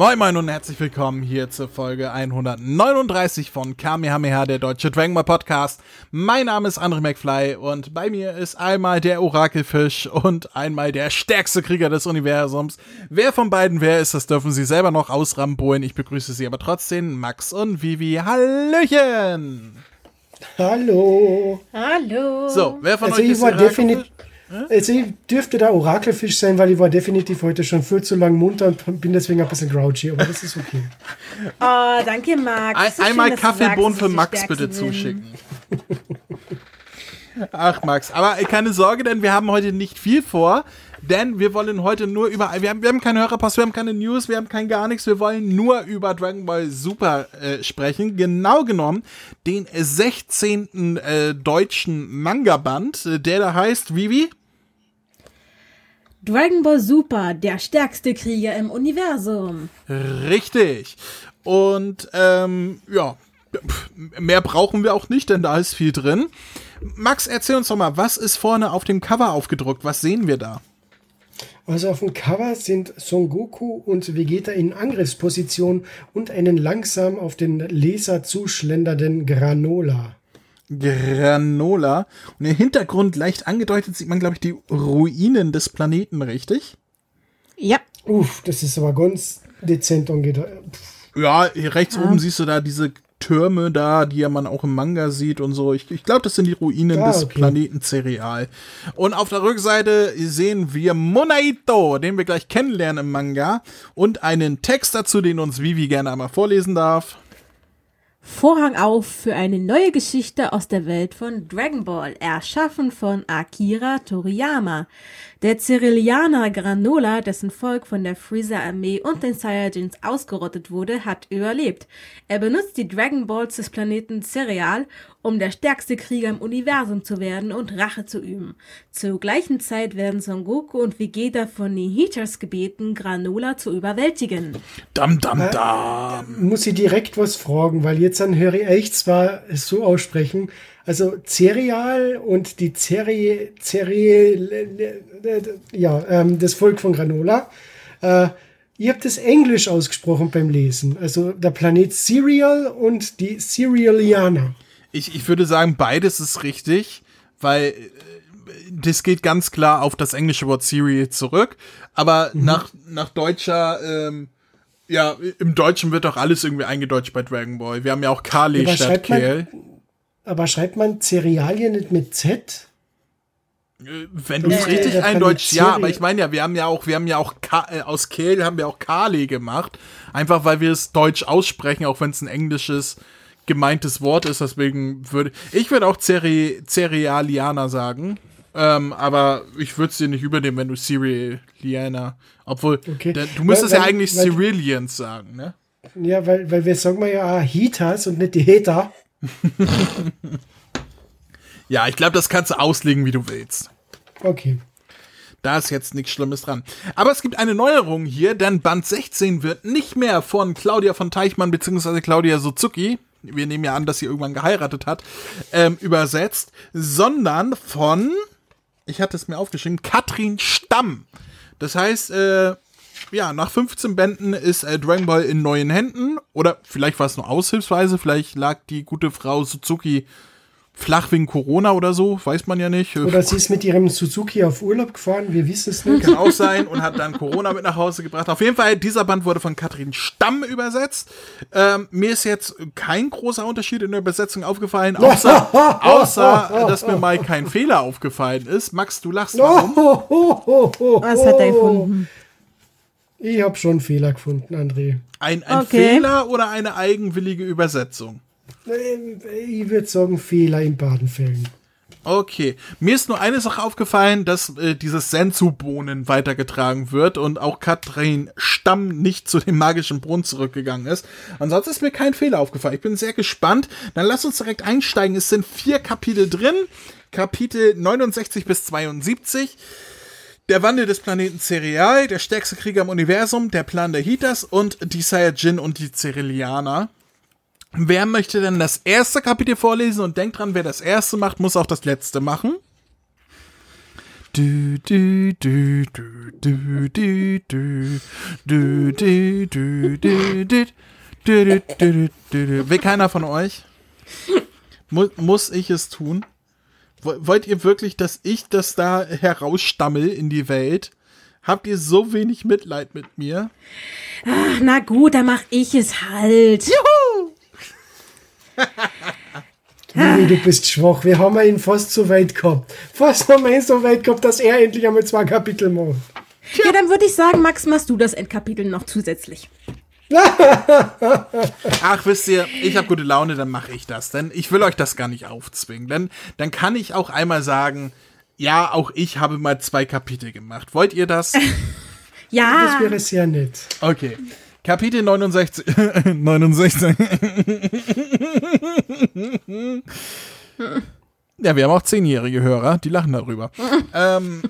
Moin Moin und herzlich willkommen hier zur Folge 139 von Kamehameha, der deutsche Dragon Ball Podcast. Mein Name ist André McFly und bei mir ist einmal der Orakelfisch und einmal der stärkste Krieger des Universums. Wer von beiden wer ist, das dürfen Sie selber noch ausrambolen. Ich begrüße Sie aber trotzdem, Max und Vivi. Hallöchen! Hallo! Hallo! So, wer von also euch ich ist war Orakelfisch? Also ich dürfte der Orakelfisch sein, weil ich war definitiv heute schon viel zu lang munter und bin deswegen ein bisschen grouchy, aber das ist okay. Oh, danke, Max. Ein, So einmal Kaffeebohnen für Max bitte zuschicken. Ach, Max, aber keine Sorge, denn wir haben heute nicht viel vor, denn wir wollen heute nur über, wir haben, wir haben keine Hörerpost, wir haben keine News, wir haben kein gar nichts, wir wollen nur über Dragon Ball Super äh, sprechen. Genau genommen den 16. Äh, deutschen Manga-Band, äh, der da heißt, Vivi? Dragon Ball Super, der stärkste Krieger im Universum. Richtig. Und ähm, ja, mehr brauchen wir auch nicht, denn da ist viel drin. Max, erzähl uns doch mal, was ist vorne auf dem Cover aufgedruckt? Was sehen wir da? Also auf dem Cover sind Son Goku und Vegeta in Angriffsposition und einen langsam auf den Leser zuschlendernden Granola. Granola. Und im Hintergrund leicht angedeutet sieht man, glaube ich, die Ruinen des Planeten, richtig? Ja. Uff, das ist aber ganz dezent angedeutet. Ja, hier rechts oben siehst du da diese Türme da, die ja man auch im Manga sieht und so. Ich, ich glaube, das sind die Ruinen Ah, des okay. Planeten Cereal. Und auf der Rückseite sehen wir Monaito, den wir gleich kennenlernen im Manga. Und einen Text dazu, den uns Vivi gerne einmal vorlesen darf. Vorhang auf für eine neue Geschichte aus der Welt von Dragon Ball, erschaffen von Akira Toriyama. Der Cerealianer Granola, dessen Volk von der Freezer-Armee und den Saiyajins ausgerottet wurde, hat überlebt. Er benutzt die Dragon Balls des Planeten Cereal, um der stärkste Krieger im Universum zu werden und Rache zu üben. Zur gleichen Zeit werden Son Goku und Vegeta von den Heaters gebeten, Granola zu überwältigen. Dam, dam, dam. Muss ich direkt was fragen, weil jetzt dann höre ich echt zwar es so aussprechen, also Cereal und die Cereal, Cereal ja, ähm, das Volk von Granola. Äh, ihr habt das Englisch ausgesprochen beim Lesen. Also der Planet Cereal und die Cerealianer. Ich, ich würde sagen, beides ist richtig, weil äh, das geht ganz klar auf das englische Wort Cereal zurück. Aber nach, nach deutscher, ähm, ja, im Deutschen wird doch alles irgendwie eingedeutscht bei Dragon Ball. Wir haben ja auch Kali Aber statt Kel. Aber schreibt man Cerealien nicht mit Z? Wenn du es Äh, richtig der eindeutscht, Planet ja, aber ich meine ja, wir haben ja auch, wir haben ja auch Ka äh, aus Kehl haben wir auch Kali gemacht. Einfach weil wir es deutsch aussprechen, auch wenn es ein englisches gemeintes Wort ist. Deswegen würde ich würde auch Cere Cerealianer sagen. Ähm, aber ich würde es dir nicht übernehmen, wenn du Cerealianer. Obwohl, Okay. der, du müsstest Weil- ja eigentlich weil- Cerealians sagen, ne? Ja, weil, weil wir sagen wir ja Heaters und nicht die Hater. Ja, ich glaube, das kannst du auslegen, wie du willst. Okay. Da ist jetzt nichts Schlimmes dran. Aber es gibt eine Neuerung hier, denn Band 16 wird nicht mehr von Claudia von Teichmann bzw. Claudia Suzuki, wir nehmen ja an, dass sie irgendwann geheiratet hat, ähm, übersetzt, sondern von, ich hatte es mir aufgeschrieben, Katrin Stamm. Das heißt, äh, ja, nach 15 Bänden ist äh, Dragon Ball in neuen Händen. Oder vielleicht war es nur aushilfsweise, vielleicht lag die gute Frau Suzuki flach wegen Corona oder so, weiß man ja nicht. Oder sie ist mit ihrem Suzuki auf Urlaub gefahren, wir wissen es nicht. Kann auch sein und hat dann Corona mit nach Hause gebracht. Auf jeden Fall, dieser Band wurde von Katrin Stamm übersetzt. Ähm, mir ist jetzt kein großer Unterschied in der Übersetzung aufgefallen, außer, außer dass mir mal kein Fehler aufgefallen ist. Max, du lachst. Warum? Was hat er gefunden? Ich habe schon einen Fehler gefunden, André. Ein, ein Okay. Fehler oder eine eigenwillige Übersetzung? Ähm, Ich würde sagen, Fehler in Badenfällen. Okay. Mir ist nur eine Sache aufgefallen, dass äh, dieses Sensu-Bohnen weitergetragen wird und auch Katrin Stamm nicht zu dem magischen Brunnen zurückgegangen ist. Ansonsten ist mir kein Fehler aufgefallen. Ich bin sehr gespannt. Dann lass uns direkt einsteigen. Es sind vier Kapitel drin. Kapitel 69 bis 72. Der Wandel des Planeten Cereal, der stärkste Krieger im Universum, der Plan der Hitas und die Saiyajin und die Cerealianer. Wer möchte denn das erste Kapitel vorlesen und denkt dran, wer das erste macht, muss auch das letzte machen. Will keiner von euch? Mu muss ich es tun? Wollt ihr wirklich, dass ich das da herausstammel in die Welt? Habt ihr so wenig Mitleid mit mir? Ach, na gut, dann mach ich es halt. Juhu! Lili, du bist schwach. Wir haben ihn fast so weit gehabt. Fast haben wir ihn so weit gehabt, dass er endlich einmal zwei Kapitel macht. Ja, dann würde ich sagen, Max, machst du das Endkapitel noch zusätzlich. Ach, wisst ihr, ich habe gute Laune, dann mache ich das. Denn ich will euch das gar nicht aufzwingen. Denn dann kann ich auch einmal sagen, ja, auch ich habe mal zwei Kapitel gemacht. Wollt ihr das? ja. Das wäre sehr nett. Okay. Kapitel 69. 69. ja, wir haben auch zehnjährige Hörer, die lachen darüber. ähm,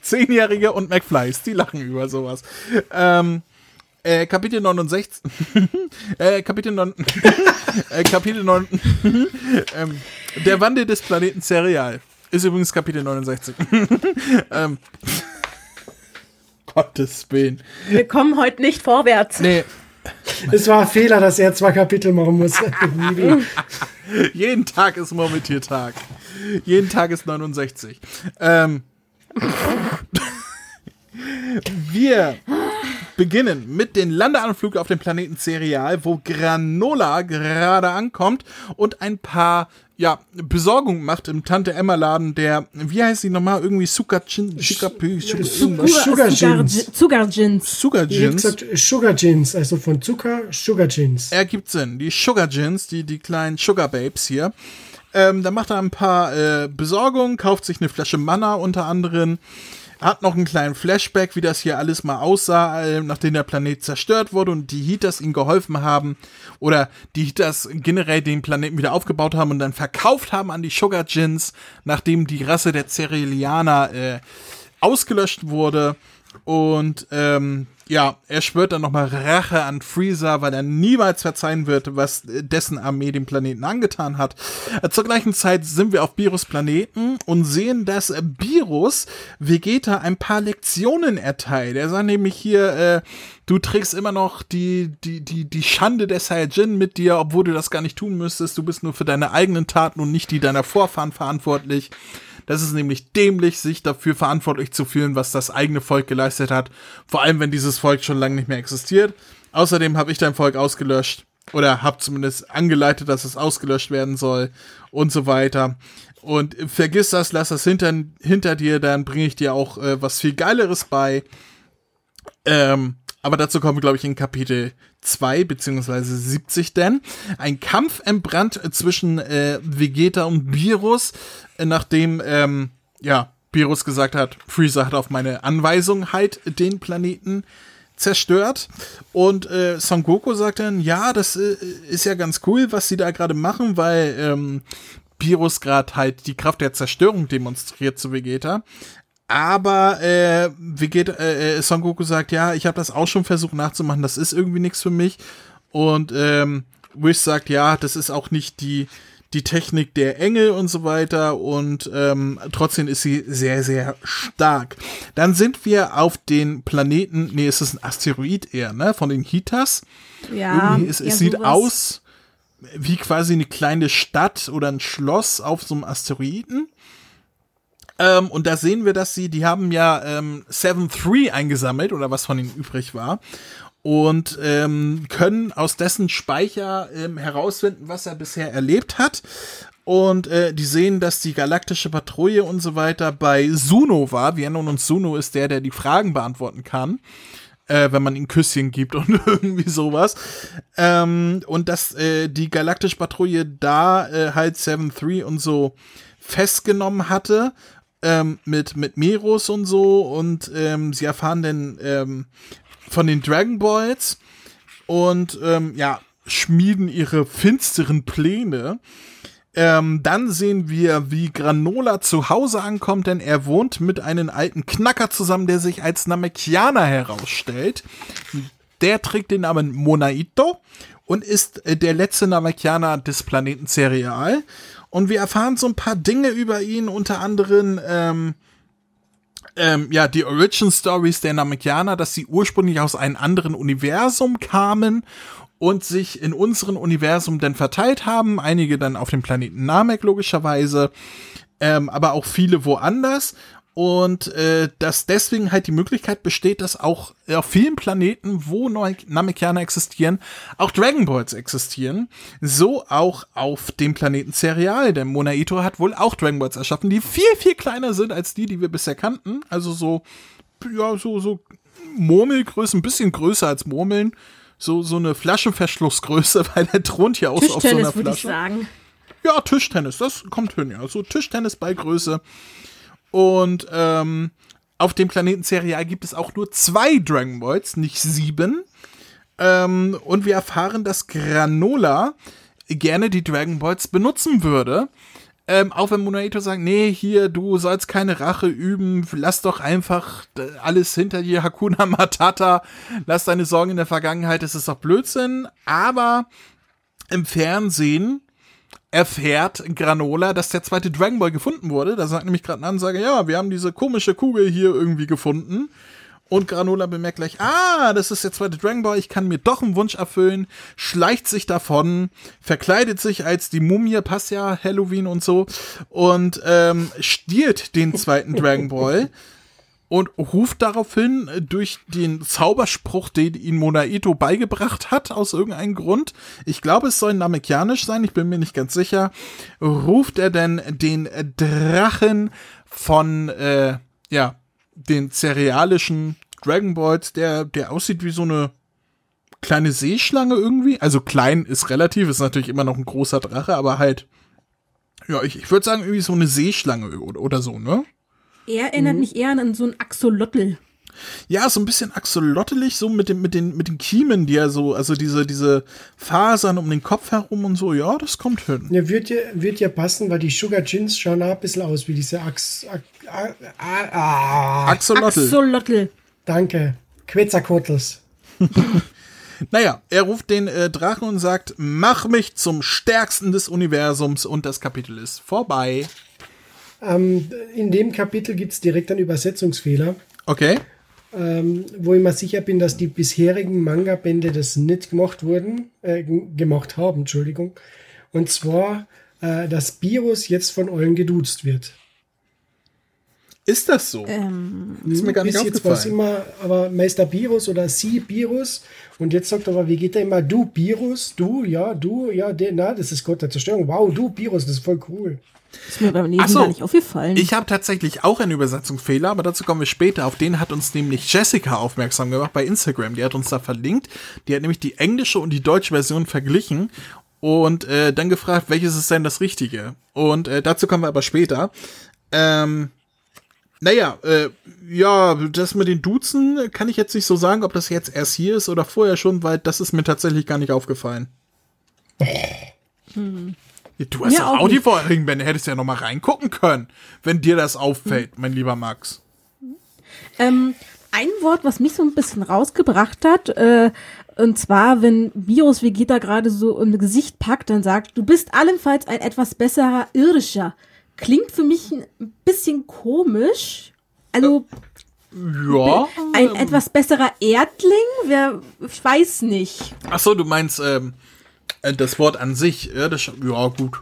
Zehnjährige und McFlys, die lachen über sowas. Ähm, äh, Kapitel 69. äh, Kapitel 9. äh, Kapitel 9. ähm, der Wandel des Planeten Cereal. Ist übrigens Kapitel 69. ähm, Gottes Willen. Wir kommen heute nicht vorwärts. Nee. Es war ein Fehler, dass er zwei Kapitel machen muss. Jeden Tag ist Murmeltiertag. Jeden Tag ist 69. Ähm, wir beginnen mit dem Landeanflug auf dem Planeten Cereal, wo Granola gerade ankommt und ein paar ja, Besorgung macht im Tante Emma Laden, der, wie heißt sie nochmal, irgendwie Sugar Gin, Sugar, Gins. Sugar Gins. Sugar Gins. Sugar Gins, also von Zucker, Sugar Gins. Ergibt Sinn. Die Sugar Gins, die, die kleinen Sugar Babes hier. Ähm, da macht er ein paar äh, Besorgungen, kauft sich eine Flasche Manna unter anderem, hat noch einen kleinen Flashback, wie das hier alles mal aussah, äh, nachdem der Planet zerstört wurde und die Heaters ihm geholfen haben oder die Heaters generell den Planeten wieder aufgebaut haben und dann verkauft haben an die Sugar Gins, nachdem die Rasse der Cerealianer äh, ausgelöscht wurde. Und ähm, ja, er schwört dann nochmal Rache an Freezer, weil er niemals verzeihen wird, was dessen Armee dem Planeten angetan hat. Zur gleichen Zeit sind wir auf Virus Planeten und sehen, dass Virus Vegeta ein paar Lektionen erteilt. Er sagt nämlich hier, äh, du trägst immer noch die, die, die, die Schande der Saiyajin mit dir, obwohl du das gar nicht tun müsstest. Du bist nur für deine eigenen Taten und nicht die deiner Vorfahren verantwortlich. Das ist nämlich dämlich, sich dafür verantwortlich zu fühlen, was das eigene Volk geleistet hat. Vor allem, wenn dieses Volk schon lange nicht mehr existiert. Außerdem habe ich dein Volk ausgelöscht. Oder habe zumindest angeleitet, dass es ausgelöscht werden soll. Und so weiter. Und vergiss das, lass das hinter, hinter dir, dann bringe ich dir auch äh, was viel Geileres bei. Ähm, aber dazu kommen wir, glaube ich, in Kapitel 2 beziehungsweise 70 denn. Ein Kampf entbrannt zwischen äh, Vegeta und Virus, nachdem, ähm, ja, Virus gesagt hat, Freezer hat auf meine Anweisung halt den Planeten zerstört. Und äh, Son Goku sagt dann, ja, das äh, ist ja ganz cool, was sie da gerade machen, weil ähm, Virus gerade halt die Kraft der Zerstörung demonstriert zu Vegeta. Aber äh, Vegeta, äh, äh, Son Goku sagt, ja, ich habe das auch schon versucht nachzumachen, das ist irgendwie nichts für mich. Und ähm, Wish sagt, ja, das ist auch nicht die, die Technik der Engel und so weiter. Und ähm, trotzdem ist sie sehr, sehr stark. Dann sind wir auf den Planeten, nee, es ist ein Asteroid eher, ne? Von den Hitas. Ja. Irgendwie, es, es sieht sowas. aus wie quasi eine kleine Stadt oder ein Schloss auf so einem Asteroiden. Ähm, und da sehen wir, dass sie, die haben ja ähm, 7-3 eingesammelt oder was von ihnen übrig war. Und ähm, können aus dessen Speicher ähm, herausfinden, was er bisher erlebt hat. Und äh, die sehen, dass die galaktische Patrouille und so weiter bei Suno war. Wir erinnern uns, Suno ist der, der die Fragen beantworten kann. Äh, wenn man ihm Küsschen gibt und irgendwie sowas. Ähm, und dass äh, die galaktische Patrouille da äh, halt 7-3 und so festgenommen hatte ähm, mit, mit Meros und so und ähm, sie erfahren dann ähm, von den Dragon Balls und ähm, ja, schmieden ihre finsteren Pläne. Ähm, dann sehen wir, wie Granola zu Hause ankommt, denn er wohnt mit einem alten Knacker zusammen, der sich als Namekianer herausstellt. Der trägt den Namen Monaito und ist äh, der letzte Namekianer des Planeten Cereal. Und wir erfahren so ein paar Dinge über ihn, unter anderem, ähm, ähm, ja, die Origin Stories der Namekianer, dass sie ursprünglich aus einem anderen Universum kamen und sich in unserem Universum dann verteilt haben. Einige dann auf dem Planeten Namek logischerweise, ähm, aber auch viele woanders und äh, dass deswegen halt die Möglichkeit besteht, dass auch auf vielen Planeten, wo Namekianer existieren, auch Dragon Balls existieren. So auch auf dem Planeten Cereal, denn Monaito hat wohl auch Dragon Balls erschaffen, die viel, viel kleiner sind als die, die wir bisher kannten. Also so, ja, so, so Murmelgröße, ein bisschen größer als Murmeln. So, so eine Flaschenverschlussgröße, weil der thront auch so auf so einer Flasche. Ich sagen. Ja, Tischtennis, das kommt hin, ja. So Tischtennis bei Größe. Und ähm, auf dem Planeten Serial gibt es auch nur zwei Dragon Balls, nicht sieben. Ähm, und wir erfahren, dass Granola gerne die Dragon Balls benutzen würde. Ähm, auch wenn Monaito sagt, nee, hier, du sollst keine Rache üben, lass doch einfach alles hinter dir, Hakuna Matata, lass deine Sorgen in der Vergangenheit, das ist doch Blödsinn. Aber im Fernsehen erfährt Granola, dass der zweite Dragon Ball gefunden wurde. Da sagt nämlich gerade eine Ansage, ja, wir haben diese komische Kugel hier irgendwie gefunden. Und Granola bemerkt gleich, ah, das ist der zweite Dragon Ball, ich kann mir doch einen Wunsch erfüllen, schleicht sich davon, verkleidet sich als die Mumie, passt ja Halloween und so, und ähm, stiehlt den zweiten Dragon Ball und ruft daraufhin äh, durch den Zauberspruch, den ihn Monaito beigebracht hat, aus irgendeinem Grund, ich glaube, es soll namekianisch sein, ich bin mir nicht ganz sicher, ruft er denn den Drachen von, äh, ja, den cerealischen Dragon Balls, der, der aussieht wie so eine kleine Seeschlange irgendwie. Also klein ist relativ, ist natürlich immer noch ein großer Drache, aber halt, ja, ich, ich würde sagen, irgendwie so eine Seeschlange oder so, ne? Er erinnert mhm. mich eher an so ein Axolotl. Ja, so ein bisschen axolottelig, so mit, dem, mit, den, mit den Kiemen, die er so, also diese, diese Fasern um den Kopf herum und so, ja, das kommt hin. Ja, wird ja, wird ja passen, weil die Sugar Gins schauen auch ein bisschen aus wie diese Ax, Ax, Ax, ah, Axolotl. Axolotl. Danke. Quetzalcoatls. naja, er ruft den äh, Drachen und sagt, mach mich zum Stärksten des Universums und das Kapitel ist vorbei. Ähm, in dem Kapitel gibt es direkt einen Übersetzungsfehler. Okay. Ähm, wo ich mir sicher bin, dass die bisherigen Manga-Bände das nicht gemacht wurden, äh, gemacht haben, Entschuldigung. Und zwar, äh, dass Virus jetzt von allen geduzt wird. Ist das so? Ähm, ist mir gar nicht Bis aufgefallen. Jetzt immer, aber Meister Virus oder Sie Virus. Und jetzt sagt aber, wie geht der immer? Du Virus, du, ja, du, ja, der, na, das ist Gott der Zerstörung. Wow, du Virus, das ist voll cool. Ist mir beim Lesen so, gar nicht aufgefallen. Ich habe tatsächlich auch einen Übersetzungsfehler, aber dazu kommen wir später. Auf den hat uns nämlich Jessica aufmerksam gemacht bei Instagram. Die hat uns da verlinkt. Die hat nämlich die englische und die deutsche Version verglichen und äh, dann gefragt, welches ist denn das Richtige? Und äh, dazu kommen wir aber später. Ähm, naja, äh, ja, das mit den Duzen kann ich jetzt nicht so sagen, ob das jetzt erst hier ist oder vorher schon, weil das ist mir tatsächlich gar nicht aufgefallen. Hm. Du hast ja, Audi vorhin, Ben, hättest ja noch mal reingucken können, wenn dir das auffällt, mein lieber Max. Ähm, ein Wort, was mich so ein bisschen rausgebracht hat, äh, und zwar, wenn Virus Vegeta gerade so im Gesicht packt, dann sagt, du bist allenfalls ein etwas besserer Irdischer. Klingt für mich ein bisschen komisch. Also. Ja. Ein etwas besserer Erdling? Wer, ich weiß nicht. Ach so, du meinst, ähm, äh, das Wort an sich, irdischer, ja gut.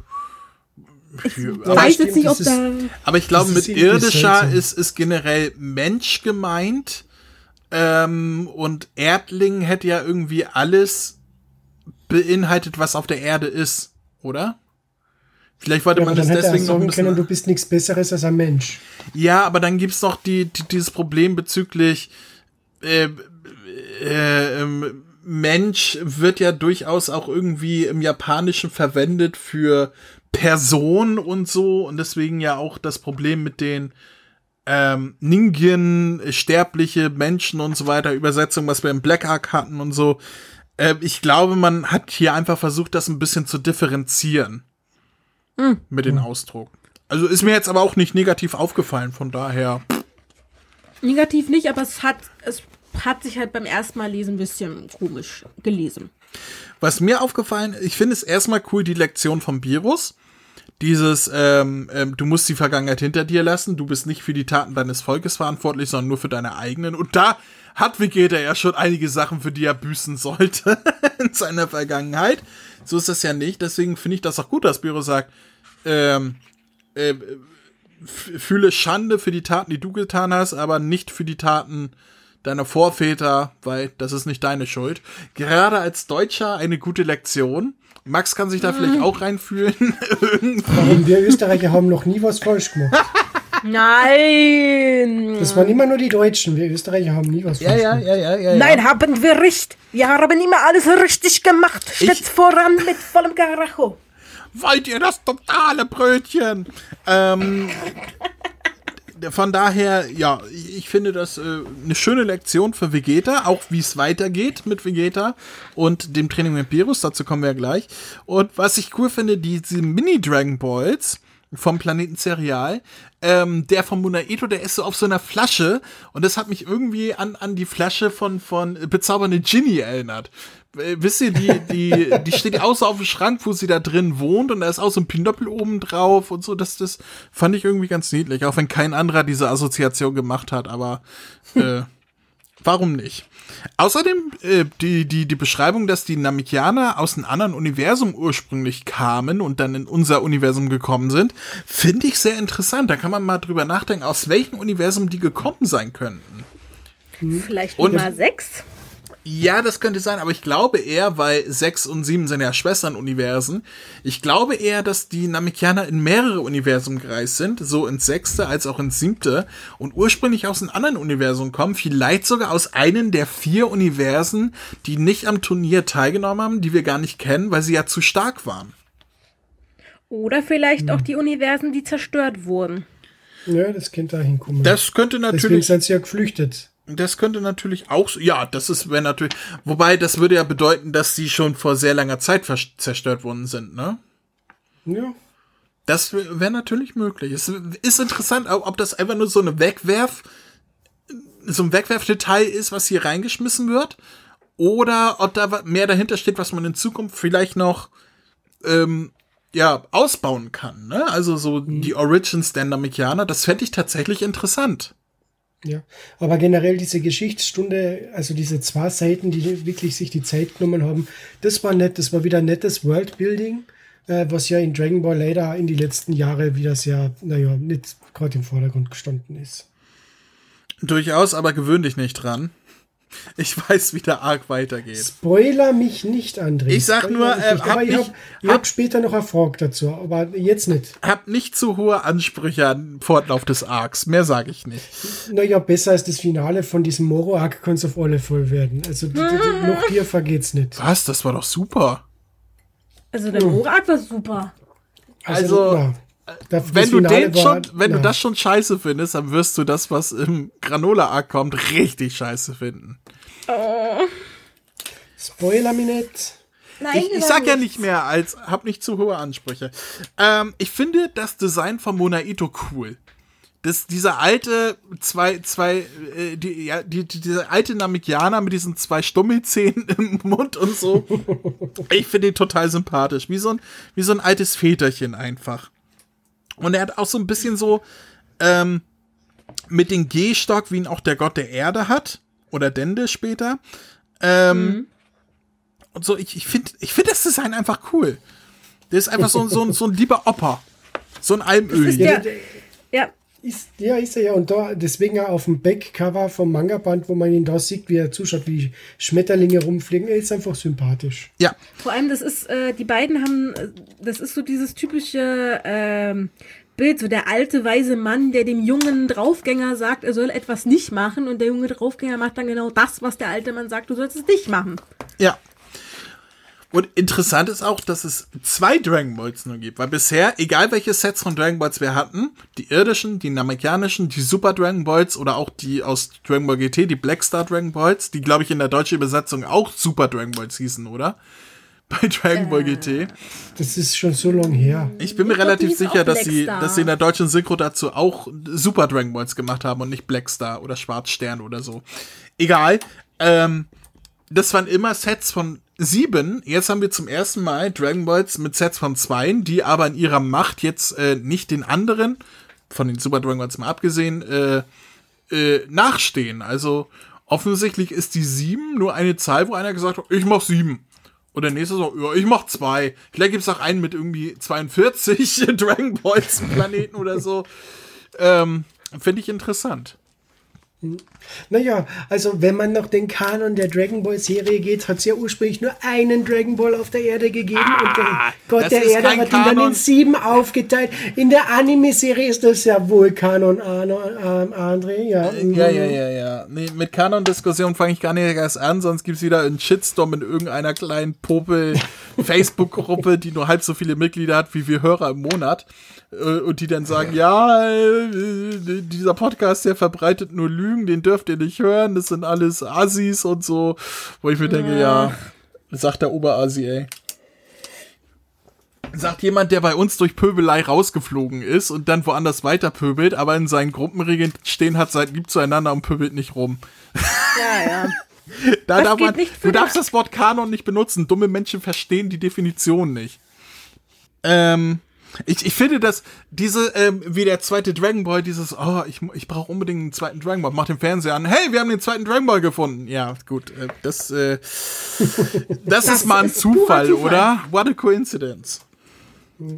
Ich aber weiß jetzt nicht, ob da. Aber ich glaube, mit irdischer ist, ist generell Mensch gemeint. Ähm, und Erdling hätte ja irgendwie alles beinhaltet, was auf der Erde ist, oder? Vielleicht wollte ja, man das deswegen noch ein bisschen. Können, du bist nichts Besseres als ein Mensch. Ja, aber dann gibt's noch die, die dieses Problem bezüglich äh, äh, ähm, Mensch wird ja durchaus auch irgendwie im Japanischen verwendet für Person und so und deswegen ja auch das Problem mit den ähm, Ningen, sterbliche Menschen und so weiter, Übersetzung, was wir im Black Ark hatten und so. Äh, ich glaube, man hat hier einfach versucht, das ein bisschen zu differenzieren mhm. mit dem Ausdruck. Also ist mir jetzt aber auch nicht negativ aufgefallen, von daher. Negativ nicht, aber es hat, es hat sich halt beim ersten Mal lesen ein bisschen komisch gelesen. Was mir aufgefallen, ich finde es erstmal cool, die Lektion vom Virus, dieses, ähm, ähm, du musst die Vergangenheit hinter dir lassen, du bist nicht für die Taten deines Volkes verantwortlich, sondern nur für deine eigenen. Und da hat Vegeta ja schon einige Sachen, für die er büßen sollte in seiner Vergangenheit. So ist das ja nicht. Deswegen finde ich das auch gut, dass Biro sagt, ähm, äh, fühle Schande für die Taten, die du getan hast, aber nicht für die Taten deiner Vorväter, weil das ist nicht deine Schuld. Gerade als Deutscher eine gute Lektion. Max kann sich da vielleicht mhm. auch reinfühlen. Warum wir Österreicher haben noch nie was falsch gemacht. Nein! Das waren immer nur die Deutschen. Wir Österreicher haben nie was ja, falsch ja, gemacht. Ja, ja, ja, ja, Nein, haben wir recht. Wir haben immer alles richtig gemacht. Stets voran mit vollem Karacho. Wollt ihr das totale Brötchen? Ähm, von daher, ja, ich finde das äh, eine schöne Lektion für Vegeta, auch wie es weitergeht mit Vegeta und dem Training mit Virus, dazu kommen wir ja gleich. Und was ich cool finde, diese Mini-Dragon Balls vom Planeten Cereal, ähm, der von Munaeto, der ist so auf so einer Flasche und das hat mich irgendwie an, an die Flasche von, von Bezaubernde Ginny erinnert. Äh, wisst ihr, die, die, die steht außer auf dem Schrank, wo sie da drin wohnt und da ist auch so ein Pinöppel oben drauf und so. Das, das fand ich irgendwie ganz niedlich, auch wenn kein anderer diese Assoziation gemacht hat, aber äh, warum nicht? Außerdem äh, die, die, die Beschreibung, dass die Namekianer aus einem anderen Universum ursprünglich kamen und dann in unser Universum gekommen sind, finde ich sehr interessant. Da kann man mal drüber nachdenken, aus welchem Universum die gekommen sein könnten. Vielleicht Nummer 6? Ja, das könnte sein, aber ich glaube eher, weil 6 und 7 sind ja Schwestern-Universen. Ich glaube eher, dass die Namekianer in mehrere Universen gereist sind, so ins sechste als auch ins siebte und ursprünglich aus einem anderen Universum kommen, vielleicht sogar aus einem der vier Universen, die nicht am Turnier teilgenommen haben, die wir gar nicht kennen, weil sie ja zu stark waren. Oder vielleicht hm. auch die Universen, die zerstört wurden. Ja, das könnte da hinkommen. Das könnte natürlich. Deswegen sind sie ja geflüchtet. Das könnte natürlich auch, ja, das ist, wäre natürlich, wobei das würde ja bedeuten, dass sie schon vor sehr langer Zeit zerstört worden sind, ne? Ja. Das wäre natürlich möglich. Es ist interessant, ob das einfach nur so eine Wegwerf, so ein Wegwerfdetail ist, was hier reingeschmissen wird, oder ob da mehr dahinter steht, was man in Zukunft vielleicht noch, ähm, ja, ausbauen kann, ne? Also so mhm. die Origins der Namekianer, das fände ich tatsächlich interessant. Ja, aber generell diese Geschichtsstunde, also diese zwei Seiten, die wirklich sich die Zeit genommen haben, das war nett, das war wieder nettes Worldbuilding, äh, was ja in Dragon Ball leider in die letzten Jahre wieder sehr, naja, nicht gerade im Vordergrund gestanden ist. Durchaus, aber gewöhn dich nicht dran. Ich weiß, wie der Arc weitergeht. Spoiler mich nicht, André. Ich sag Spoiler nur, äh, aber ich habe hab später noch erfolgt dazu, aber jetzt nicht. Hab nicht zu hohe Ansprüche an Fortlauf des Arcs. Mehr sage ich nicht. Naja, besser als das Finale von diesem Moro-Arc kann es auf alle voll werden. Also noch hier vergeht's nicht. Was? Das war doch super. Also der Moro-Arc war super. Also, also. Das, wenn du den schon, wenn ja. du das schon scheiße findest, dann wirst du das, was im Granola Arc kommt, richtig scheiße finden. Oh. Spoiler nicht. Nein, ich, ich sag ja nicht mehr als, hab nicht zu hohe Ansprüche. Ähm, ich finde das Design von Monaito cool. Das, dieser alte, zwei, zwei, äh, die, ja, die, die, dieser alte Namikianer mit diesen zwei Stummelzähnen im Mund und so. ich finde ihn total sympathisch. Wie so ein, wie so ein altes Väterchen einfach. Und er hat auch so ein bisschen so ähm, mit dem G-Stock, wie ihn auch der Gott der Erde hat. Oder Dende später. Ähm, mhm. Und so, ich, ich finde ich find das Design einfach cool. Der ist einfach so, so, so ein lieber Opa. So ein Almöhi. Ja, ja, ist, ja, ist er ja. Und da, deswegen ja auf dem Backcover vom Manga-Band, wo man ihn da sieht, wie er zuschaut, wie Schmetterlinge rumfliegen, er ist einfach sympathisch. Ja. Vor allem, das ist, äh, die beiden haben, äh, das ist so dieses typische äh, Bild, so der alte, weise Mann, der dem jungen Draufgänger sagt, er soll etwas nicht machen und der junge Draufgänger macht dann genau das, was der alte Mann sagt, du sollst es nicht machen. Ja. Und interessant ist auch, dass es zwei Dragon Balls nur gibt, weil bisher, egal welche Sets von Dragon Balls wir hatten, die irdischen, die namekianischen, die Super Dragon Balls oder auch die aus Dragon Ball GT, die Black Star Dragon Balls, die glaube ich in der deutschen Übersetzung auch Super Dragon Balls hießen, oder? Bei Dragon Ball GT. Äh. Das ist schon so lange her. Ich bin mir ich relativ sicher, dass sie, dass sie in der deutschen Synchro dazu auch Super Dragon Balls gemacht haben und nicht Black Star oder Schwarzstern oder so. Egal. Ähm, das waren immer Sets von sieben, jetzt haben wir zum ersten Mal Dragon Balls mit Sets von zweien, die aber in ihrer Macht jetzt äh, nicht den anderen, von den Super Dragon Balls mal abgesehen, äh, äh, nachstehen. Also offensichtlich ist die sieben nur eine Zahl, wo einer gesagt hat, ich mach sieben. Und der nächste so, ja, ich mach zwei. Vielleicht gibt's auch einen mit irgendwie 42 Dragon Balls Planeten oder so. Ähm, Finde ich interessant. Naja, also wenn man noch den Kanon der Dragon Ball Serie geht, hat es ja ursprünglich nur einen Dragon Ball auf der Erde gegeben Ah, und der Gott der Erde hat ihn dann Kanon. in sieben aufgeteilt. In der Anime-Serie ist das ja wohl Kanon, Arno, ähm, André, ja. Ja, ja, ja, ja. Nee, mit Kanon-Diskussion fange ich gar nicht erst an, sonst gibt's wieder einen Shitstorm in irgendeiner kleinen Popel-Facebook-Gruppe, die nur halb so viele Mitglieder hat wie wir Hörer im Monat. Äh, Und die dann sagen, ja, äh, dieser Podcast, der verbreitet nur Lügen, den dürft ihr nicht hören, das sind alles Assis und so. Wo ich mir denke, ja, sagt der Oberasi, ey. Sagt jemand, der bei uns durch Pöbelei rausgeflogen ist und dann woanders weiter pöbelt, aber in seinen Gruppenregeln stehen hat, seid lieb zueinander und pöbelt nicht rum. Ja, ja. Da Das darf man, du darfst das Wort Kanon nicht benutzen. Dumme Menschen verstehen die Definition nicht. Ähm, ich, ich finde, dass diese, ähm, wie der zweite Dragon Ball, dieses, oh, ich, ich brauche unbedingt einen zweiten Dragon Ball, mach den Fernseher an, hey, wir haben den zweiten Dragon Ball gefunden. Ja, gut, äh, das, äh, das, ist mal ein Zufall, Zufall. oder? What a coincidence.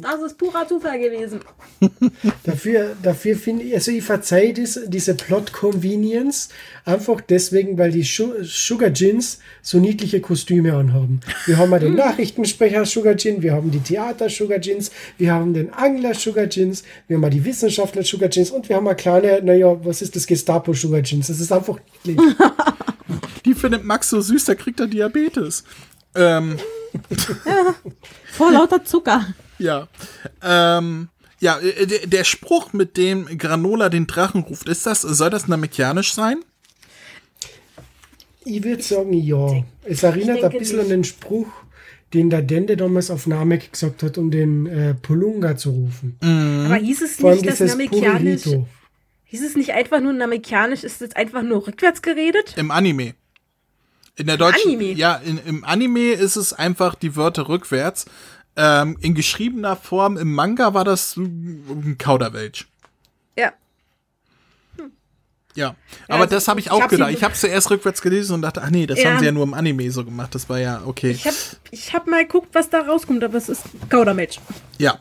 Das ist purer Zufall gewesen. Dafür, dafür finde ich, also ich verzeihe diese, diese Plot-Convenience einfach deswegen, weil die Su- Sugar Gins so niedliche Kostüme anhaben. Wir haben ja den Nachrichtensprecher Sugar Gin, wir haben die Theater Sugar Gins, wir haben den Angler Sugar Gins, wir haben ja die Wissenschaftler Sugar Gins und wir haben mal kleine, naja, was ist das Gestapo Sugar Gins? Das ist einfach niedlich. Die findet Max so süß, da kriegt er Diabetes. Ähm, Vor lauter Zucker. Ja. Ähm, ja, äh, der, Spruch, mit dem Granola den Drachen ruft, ist das, soll das namekianisch sein? Ich würde sagen, ja. Es erinnert denke ein bisschen nicht. an den Spruch, den der Dende damals auf Namek gesagt hat, um den äh, Polunga zu rufen. Aber hieß es nicht, dass Namekianisch. Hieß es nicht einfach nur Namekianisch? Ist es einfach nur rückwärts geredet? Im Anime. In der deutschen. Anime? Ja, in, im Anime ist es einfach die Wörter rückwärts. Ähm, in geschriebener Form im Manga war das ein Kauderwelsch. Ja. Ja, aber also das habe ich ich auch hab gedacht. Ich habe zuerst rückwärts gelesen und dachte, ach nee, das Ja. haben sie ja nur im Anime so gemacht. Das war ja okay. Ich hab, ich hab mal geguckt, was da rauskommt, aber es ist Kaudermatch. Ja,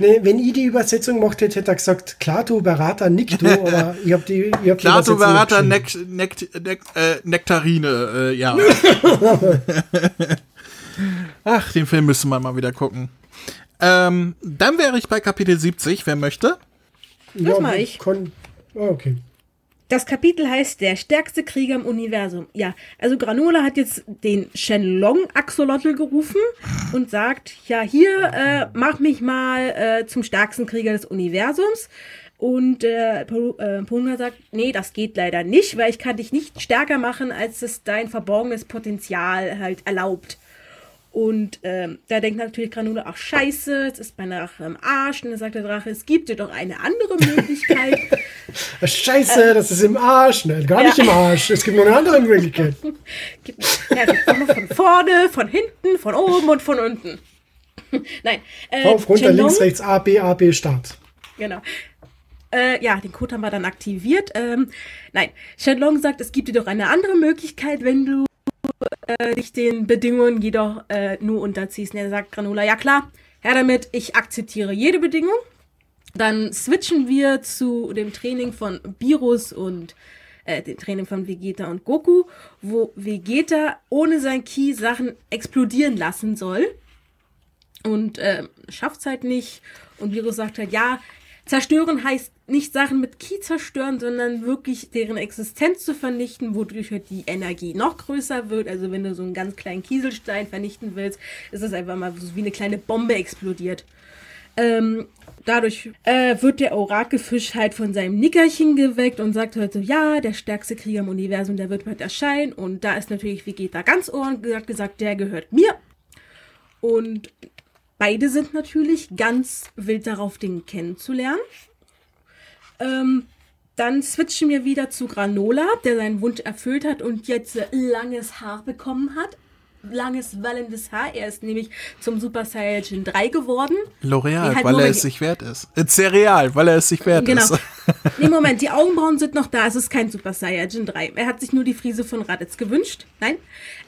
Nee, wenn ich die Übersetzung gemacht hätte, hätte er gesagt, Klato Barata Nikto, aber ich habe die, ich hab die Plato Übersetzung Verata nicht geschrieben. Nekt, Nekt, Nekt, äh, Nektarine, äh, ja. Ach, den Film müsste man mal wieder gucken. Ähm, dann wäre ich bei Kapitel 70, wer möchte. Ja, mach ich. Kon ah, okay. Das Kapitel heißt Der stärkste Krieger im Universum. Ja, also Granola hat jetzt den Shenlong Axolotl gerufen und sagt, ja, hier, äh, mach mich mal äh, zum stärksten Krieger des Universums. Und äh, äh, Punga sagt, nee, das geht leider nicht, weil ich kann dich nicht stärker machen, als es dein verborgenes Potenzial halt erlaubt. Und ähm, da denkt natürlich Granola, ach scheiße, jetzt ist mein Drache im Arsch. Und dann sagt der Drache, es gibt dir doch eine andere Möglichkeit. Scheiße, das ist im Arsch. Nein, gar nicht Ja. im Arsch. Es gibt nur eine andere Möglichkeit. Gibt ja, gibt von vorne, von hinten, von oben und von unten. Nein. Äh, Auf, runter, Shenlong- links, rechts, A, B, A, B, Start. Genau. Äh, ja, den Code haben wir dann aktiviert. Ähm, nein, Shenlong sagt, es gibt dir doch eine andere Möglichkeit, wenn du äh, den Bedingungen jedoch äh, nur unterziehst. Und er sagt Granola, ja klar, her damit, ich akzeptiere jede Bedingung. Dann switchen wir zu dem Training von Virus und äh, dem Training von Vegeta und Goku, wo Vegeta ohne sein Ki Sachen explodieren lassen soll und äh, schafft es halt nicht. Und Virus sagt halt, ja, zerstören heißt nicht Sachen mit Ki zerstören, sondern wirklich deren Existenz zu vernichten, wodurch halt die Energie noch größer wird. Also wenn du so einen ganz kleinen Kieselstein vernichten willst, ist es einfach mal so wie eine kleine Bombe explodiert. Ähm, dadurch äh, wird der Orakelfisch halt von seinem Nickerchen geweckt und sagt halt so, ja, der stärkste Krieger im Universum, der wird bald erscheinen. Und da ist natürlich Vegeta ganz ohr und gesagt, gesagt, der gehört mir. Und beide sind natürlich ganz wild darauf, den kennenzulernen. Ähm, dann switchen wir wieder zu Granola, der seinen Wunsch erfüllt hat und jetzt langes Haar bekommen hat. Langes, wallendes Haar. Er ist nämlich zum Super Saiyajin 3 geworden. L'Oreal, halt weil er es sich wert ist. Äh, Cereal, weil er es sich wert Genau. ist. Nee, Moment, die Augenbrauen sind noch da. Es ist kein Super Saiyajin 3. Er hat sich nur die Friese von Raditz gewünscht. Nein.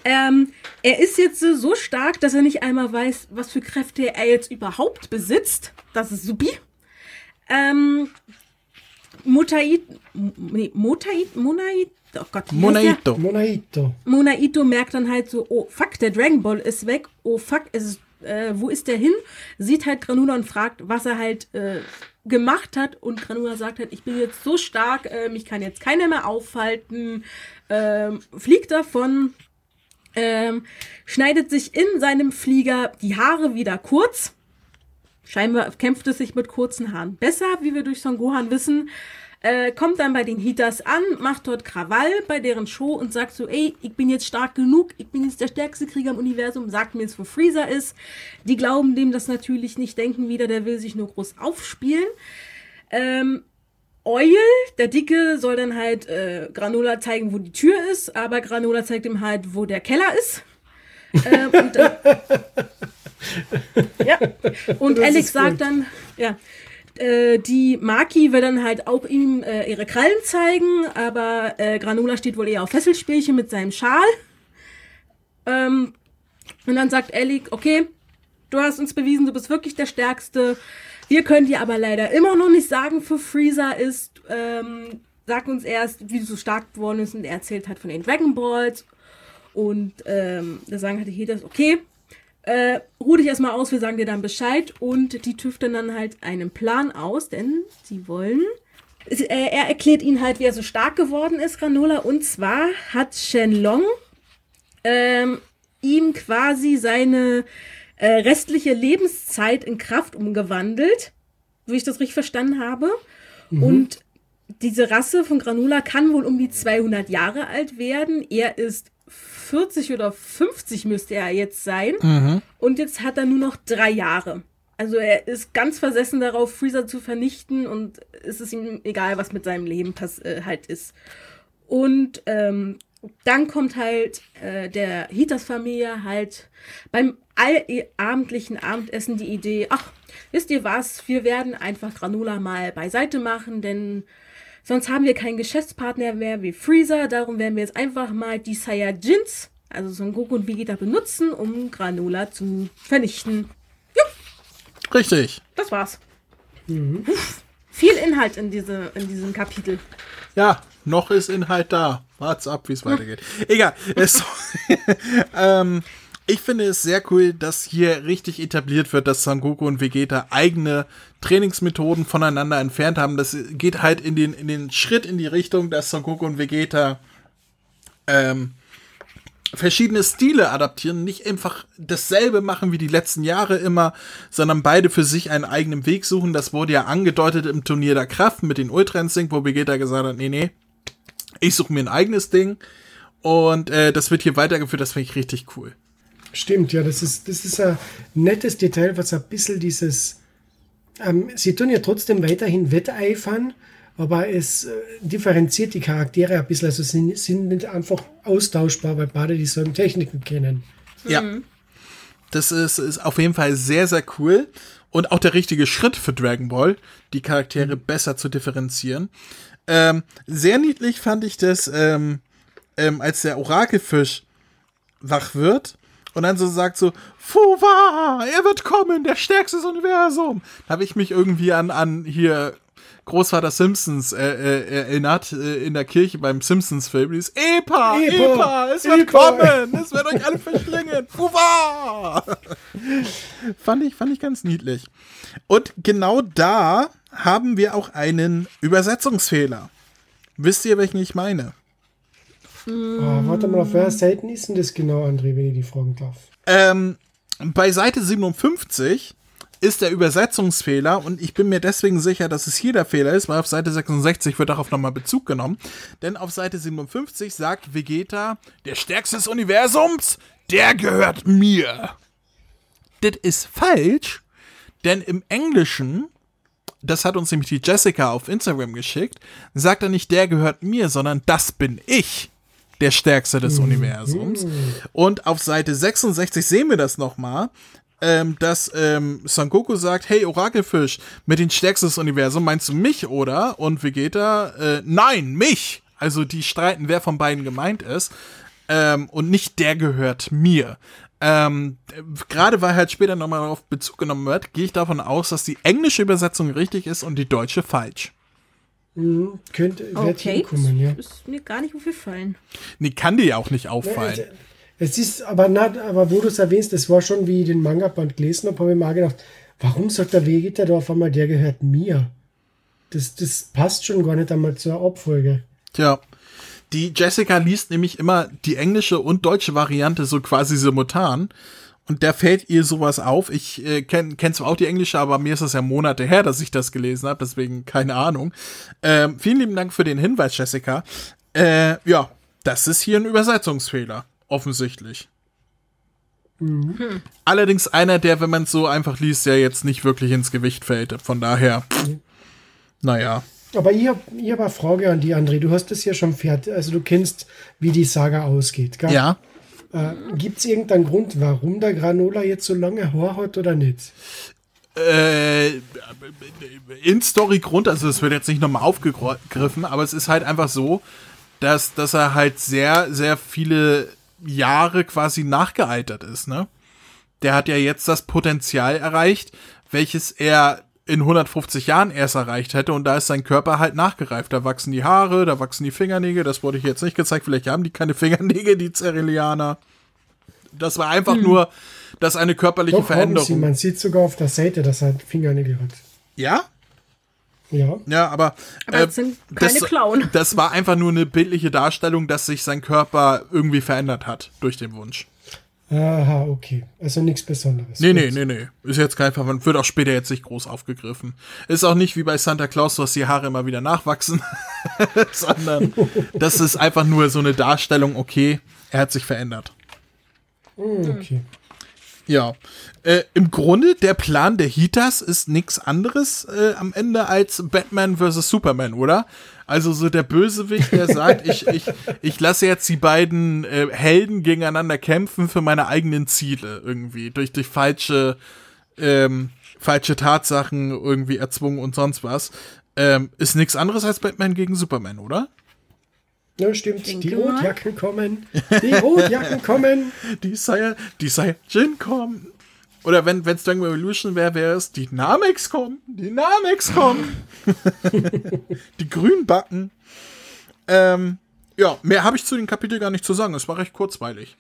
Ähm, er ist jetzt so stark, dass er nicht einmal weiß, was für Kräfte er jetzt überhaupt besitzt. Das ist supi. Ähm, Motait, M- nee, Motait, Monait, oh Gott, heißt der? Monaito. Monaito. Monaito merkt dann halt so, oh fuck, der Dragon Ball ist weg. Oh fuck, es ist, äh, wo ist der hin? Sieht halt Granula und fragt, was er halt äh, gemacht hat. Und Granula sagt halt, ich bin jetzt so stark, äh, mich kann jetzt keiner mehr aufhalten. Ähm, fliegt davon, ähm, schneidet sich in seinem Flieger die Haare wieder kurz. Scheinbar kämpft es sich mit kurzen Haaren besser, wie wir durch Son Gohan wissen. Äh, kommt dann bei den Hitas an, macht dort Krawall bei deren Show und sagt so, ey, ich bin jetzt stark genug, ich bin jetzt der stärkste Krieger im Universum, sagt mir jetzt, wo Freezer ist. Die glauben dem das natürlich nicht, denken wieder, der will sich nur groß aufspielen. Ähm, Eul, der Dicke, soll dann halt äh, Granola zeigen, wo die Tür ist, aber Granola zeigt ihm halt, wo der Keller ist. ähm, und, äh, ja. Und Alex sagt gut. dann, ja, äh, die Maki will dann halt auch ihm äh, ihre Krallen zeigen, aber äh, Granola steht wohl eher auf Fesselspielchen mit seinem Schal. Ähm, und dann sagt Alec, okay, du hast uns bewiesen, du bist wirklich der Stärkste. Wir können dir aber leider immer noch nicht sagen, für Freezer ist. Ähm, sag uns erst, wie du so stark geworden bist. Und er erzählt halt von den Dragon Balls. Und ähm, da sagen halt die Haters, okay, äh, ruh dich erstmal aus, wir sagen dir dann Bescheid. Und die tüfteln dann halt einen Plan aus, denn sie wollen. Äh, Er erklärt ihnen halt, wie er so stark geworden ist, Granola. Und zwar hat Shenlong ähm, ihm quasi seine äh, restliche Lebenszeit in Kraft umgewandelt, wie ich das richtig verstanden habe. Und diese Rasse von Granula kann wohl um die 200 Jahre alt werden. Er ist 40 oder 50 müsste er jetzt sein. Und jetzt hat er nur noch drei Jahre. Also er ist ganz versessen darauf, Freezer zu vernichten und es ist ihm egal, was mit seinem Leben äh, halt ist. Und ähm, dann kommt halt äh, der Hitas-Familie halt beim allabendlichen Abendessen die Idee, ach, wisst ihr was, wir werden einfach Granula mal beiseite machen, denn sonst haben wir keinen Geschäftspartner mehr wie Freezer, darum werden wir jetzt einfach mal die Saiyajins, also Son Goku und Vegeta benutzen, um Granula zu vernichten. Richtig. Das war's. Uff, viel Inhalt in, diese, in diesem Kapitel. Ja, noch ist Inhalt da. Wart's ab, wie es weitergeht. Egal. Es, ähm, ich finde es sehr cool, dass hier richtig etabliert wird, dass Son Goku und Vegeta eigene Trainingsmethoden voneinander entfernt haben. Das geht halt in den, in den Schritt in die Richtung, dass Son Goku und Vegeta ähm, verschiedene Stile adaptieren, nicht einfach dasselbe machen wie die letzten Jahre immer, sondern beide für sich einen eigenen Weg suchen. Das wurde ja angedeutet im Turnier der Kraft mit den Ultra Instinct, wo Vegeta gesagt hat, nee, nee, ich suche mir ein eigenes Ding. Und äh, das wird hier weitergeführt, das finde ich richtig cool. Stimmt, ja, das ist, das ist ein nettes Detail, was ein bisschen dieses. Ähm, sie tun ja trotzdem weiterhin wetteifern, aber es äh, differenziert die Charaktere ein bisschen. Also sie sind nicht einfach austauschbar, weil beide dieselben Techniken kennen. Ja. Das ist, ist auf jeden Fall sehr, sehr cool. Und auch der richtige Schritt für Dragon Ball, die Charaktere besser zu differenzieren. Ähm, sehr niedlich fand ich das, ähm, ähm, als der Orakelfisch wach wird und dann so sagt so, Fuwa, er wird kommen, der stärkste des Universum. Da habe ich mich irgendwie an, an hier Großvater Simpsons äh, äh, erinnert, äh, in der Kirche beim Simpsons-Film. Dieses Epa, Epa, Epa, es wird Epa." kommen, es wird euch alle verschlingen. Fuwa! fand, ich, fand ich ganz niedlich. Und genau da haben wir auch einen Übersetzungsfehler. Wisst ihr, welchen ich meine? Oh, warte mal, auf welcher Seite ist denn das genau, André, wenn ich die fragen darf? Ähm, bei Seite 57 ist der Übersetzungsfehler und ich bin mir deswegen sicher, dass es hier der Fehler ist, weil auf Seite 66 wird darauf nochmal Bezug genommen. Denn auf Seite 57 sagt Vegeta, der stärkste des Universums, der gehört mir. Das ist falsch, denn im Englischen, das hat uns nämlich die Jessica auf Instagram geschickt, sagt er nicht, der gehört mir, sondern das bin ich. Der stärkste des Universums. Und auf Seite 66 sehen wir das nochmal, ähm, dass ähm, Son Goku sagt, hey Orakelfisch, mit den stärksten des Universums, meinst du mich, oder? Und Vegeta, äh, nein, mich! Also die streiten, wer von beiden gemeint ist. Ähm, und nicht der gehört mir. Ähm, Gerade weil halt später nochmal darauf Bezug genommen wird, gehe ich davon aus, dass die englische Übersetzung richtig ist und die deutsche falsch. Mhm, könnte, wird Okay, hinkommen, ja. das ist mir gar nicht aufgefallen. Nee, kann dir ja auch nicht auffallen. Es ist, aber, na, aber wo du es erwähnst, das war schon, wie ich den Manga-Band gelesen habe, habe ich mir auch gedacht, warum sagt der Vegeta da auf einmal, der gehört mir? Das, das passt schon gar nicht einmal zur Abfolge. Tja. Die Jessica liest nämlich immer die englische und deutsche Variante so quasi simultan. Und da fällt ihr sowas auf. Ich äh, kenne kenn zwar auch die englische, aber mir ist es ja Monate her, dass ich das gelesen habe, deswegen keine Ahnung. Ähm, vielen lieben Dank für den Hinweis, Jessica. Äh, ja, das ist hier ein Übersetzungsfehler, offensichtlich. Allerdings einer, der, wenn man es so einfach liest, ja jetzt nicht wirklich ins Gewicht fällt. Von daher, naja. Aber ich habe ich hab eine Frage an die, André. Du hast das ja schon fertig, also du kennst, wie die Saga ausgeht. Gell? Ja. Äh, Gibt es irgendeinen Grund, warum der Granola jetzt so lange hat oder nicht? äh, in Story-Grund, also es wird jetzt nicht nochmal aufgegriffen, aber es ist halt einfach so, dass, dass er halt sehr, sehr viele Jahre quasi nachgealtert ist, ne? Der hat ja jetzt das Potenzial erreicht, welches er in 150 Jahren erst erreicht hätte und da ist sein Körper halt nachgereift. Da wachsen die Haare, da wachsen die Fingernägel, das wurde ich jetzt nicht gezeigt, vielleicht haben die keine Fingernägel, die Cerealianer. Das war einfach nur, dass eine körperliche Doch, haben sie. Veränderung. Man sieht sogar auf der Seite, dass er Fingernägel hat. Ja? Ja. Ja, aber, Aber es sind keine Klauen. Das war einfach nur eine bildliche Darstellung, dass sich sein Körper irgendwie verändert hat durch den Wunsch. Aha, okay. Also nichts Besonderes. Nee, Gut. nee, nee, nee. Ist jetzt kein Verwandten. Wird auch später jetzt nicht groß aufgegriffen. Ist auch nicht wie bei Santa Claus, dass die Haare immer wieder nachwachsen, sondern das ist einfach nur so eine Darstellung, okay, er hat sich verändert. Hm, Okay. Ja. Äh, Im Grunde, der Plan der Hitas ist nichts anderes äh, am Ende als Batman vs. Superman, oder? Also so der Bösewicht, der sagt, ich, ich, ich lasse jetzt die beiden äh, Helden gegeneinander kämpfen für meine eigenen Ziele irgendwie. Durch, durch falsche, ähm, falsche Tatsachen irgendwie erzwungen und sonst was. Ähm, ist nichts anderes als Batman gegen Superman, oder? Ja, stimmt. Die mal. Rotjacken kommen. Die Rotjacken kommen. Die Saiyajin kommen. Oder wenn es Dragon Ball Evolution wäre, wäre es die Namex kommen. Die Namex kommen. die Grünbacken. Ähm, ja, mehr habe ich zu dem Kapitel gar nicht zu sagen. Es war recht kurzweilig.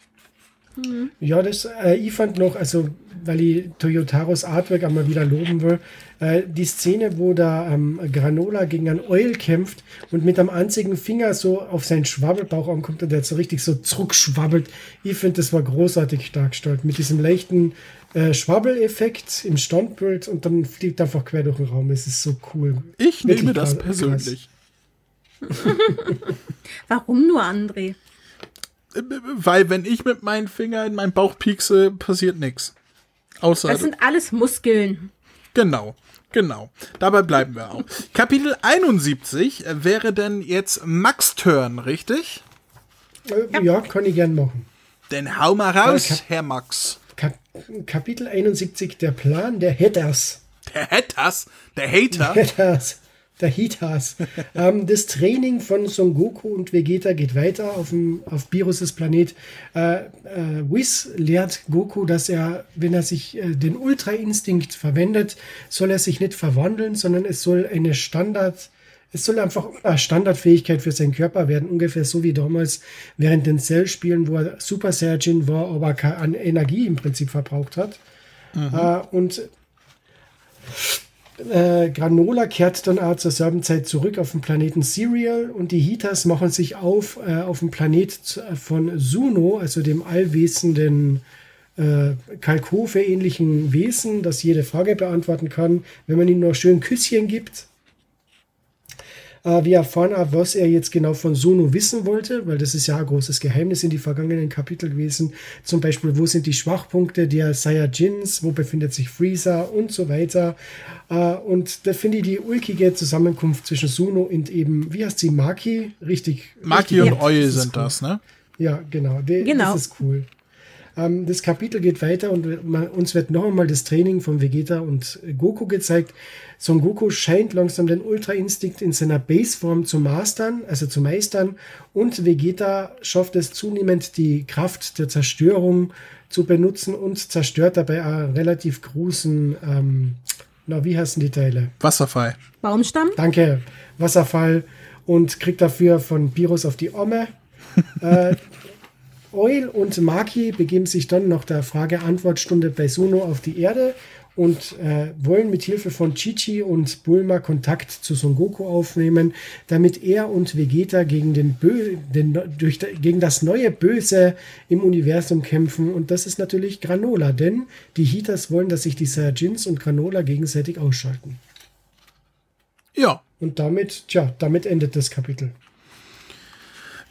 Ja, das, äh, ich fand noch, also, weil ich Toyotaros Artwork einmal wieder loben will, äh, die Szene, wo da ähm, Granola gegen einen Eul kämpft und mit einem einzigen Finger so auf seinen Schwabbelbauch ankommt und der so richtig so zurückschwabbelt. Ich finde, das war großartig dargestellt. Mit diesem leichten äh, Schwabbeleffekt im Standbild und dann fliegt er einfach quer durch den Raum. Es ist so cool. Ich Wirklich nehme das krass. persönlich. Warum nur André? Äh, Weil wenn ich mit meinem Finger in meinen Bauch piekse, passiert nichts. Außer. Das sind alles Muskeln. Genau, genau. Dabei bleiben wir auch. Kapitel 71 wäre denn jetzt Max Turn, richtig? Äh, ja. kann ich gern machen. Denn hau mal raus, Herr Max. Kap Kapitel 71, der Plan der Hatters. Der Hatters, der Hater. Hatters. Der Hitas. ähm, das Training von Son Goku und Vegeta geht weiter auf, dem, auf Virus' Planet. Äh, äh, Whis lehrt Goku, dass er, wenn er sich äh, den Ultra-Instinkt verwendet, soll er sich nicht verwandeln, sondern es soll eine Standard, es soll einfach eine Standardfähigkeit für seinen Körper werden, ungefähr so wie damals während den Cell-Spielen, wo er Super Saiyajin war, aber keine Energie im Prinzip verbraucht hat. Äh, und äh, Granola kehrt dann auch zur selben Zeit zurück auf den Planeten Serial und die Hitas machen sich auf äh, auf dem Planet äh, von Suno, also dem allwissenden äh, Kalkofe-ähnlichen Wesen, das jede Frage beantworten kann, wenn man ihm noch schön Küsschen gibt. Äh, wir erfahren auch, was er jetzt genau von Sono wissen wollte, weil das ist ja ein großes Geheimnis in die vergangenen Kapitel gewesen. Zum Beispiel, wo sind die Schwachpunkte der Saiyajins, wo befindet sich Freezer und so weiter. Äh, und da finde ich die ulkige Zusammenkunft zwischen Sono und eben, wie heißt sie, Maki? Richtig. Maki richtig und Oil sind cool. das, ne? Ja, genau. Die, genau. Das ist cool. Ähm, das Kapitel geht weiter und man, uns wird noch einmal das Training von Vegeta und Goku gezeigt. Son Goku scheint langsam den Ultra-Instinkt in seiner Baseform zu mastern, also zu meistern. Und Vegeta schafft es zunehmend, die Kraft der Zerstörung zu benutzen und zerstört dabei einen relativ großen, ähm, na, wie heißen die Teile? Wasserfall. Baumstamm? Danke, Wasserfall. Und kriegt dafür von Virus auf die Omme. äh, Oil und Maki begeben sich dann nach der Frage-Antwort-Stunde bei Suno auf die Erde und äh, wollen mit Hilfe von Chichi und Bulma Kontakt zu Son Goku aufnehmen, damit er und Vegeta gegen, den Bö den, durch, gegen das neue Böse im Universum kämpfen. Und das ist natürlich Granola, denn die Heaters wollen, dass sich die Saiyajins und Granola gegenseitig ausschalten. Ja. Und damit, tja, damit endet das Kapitel.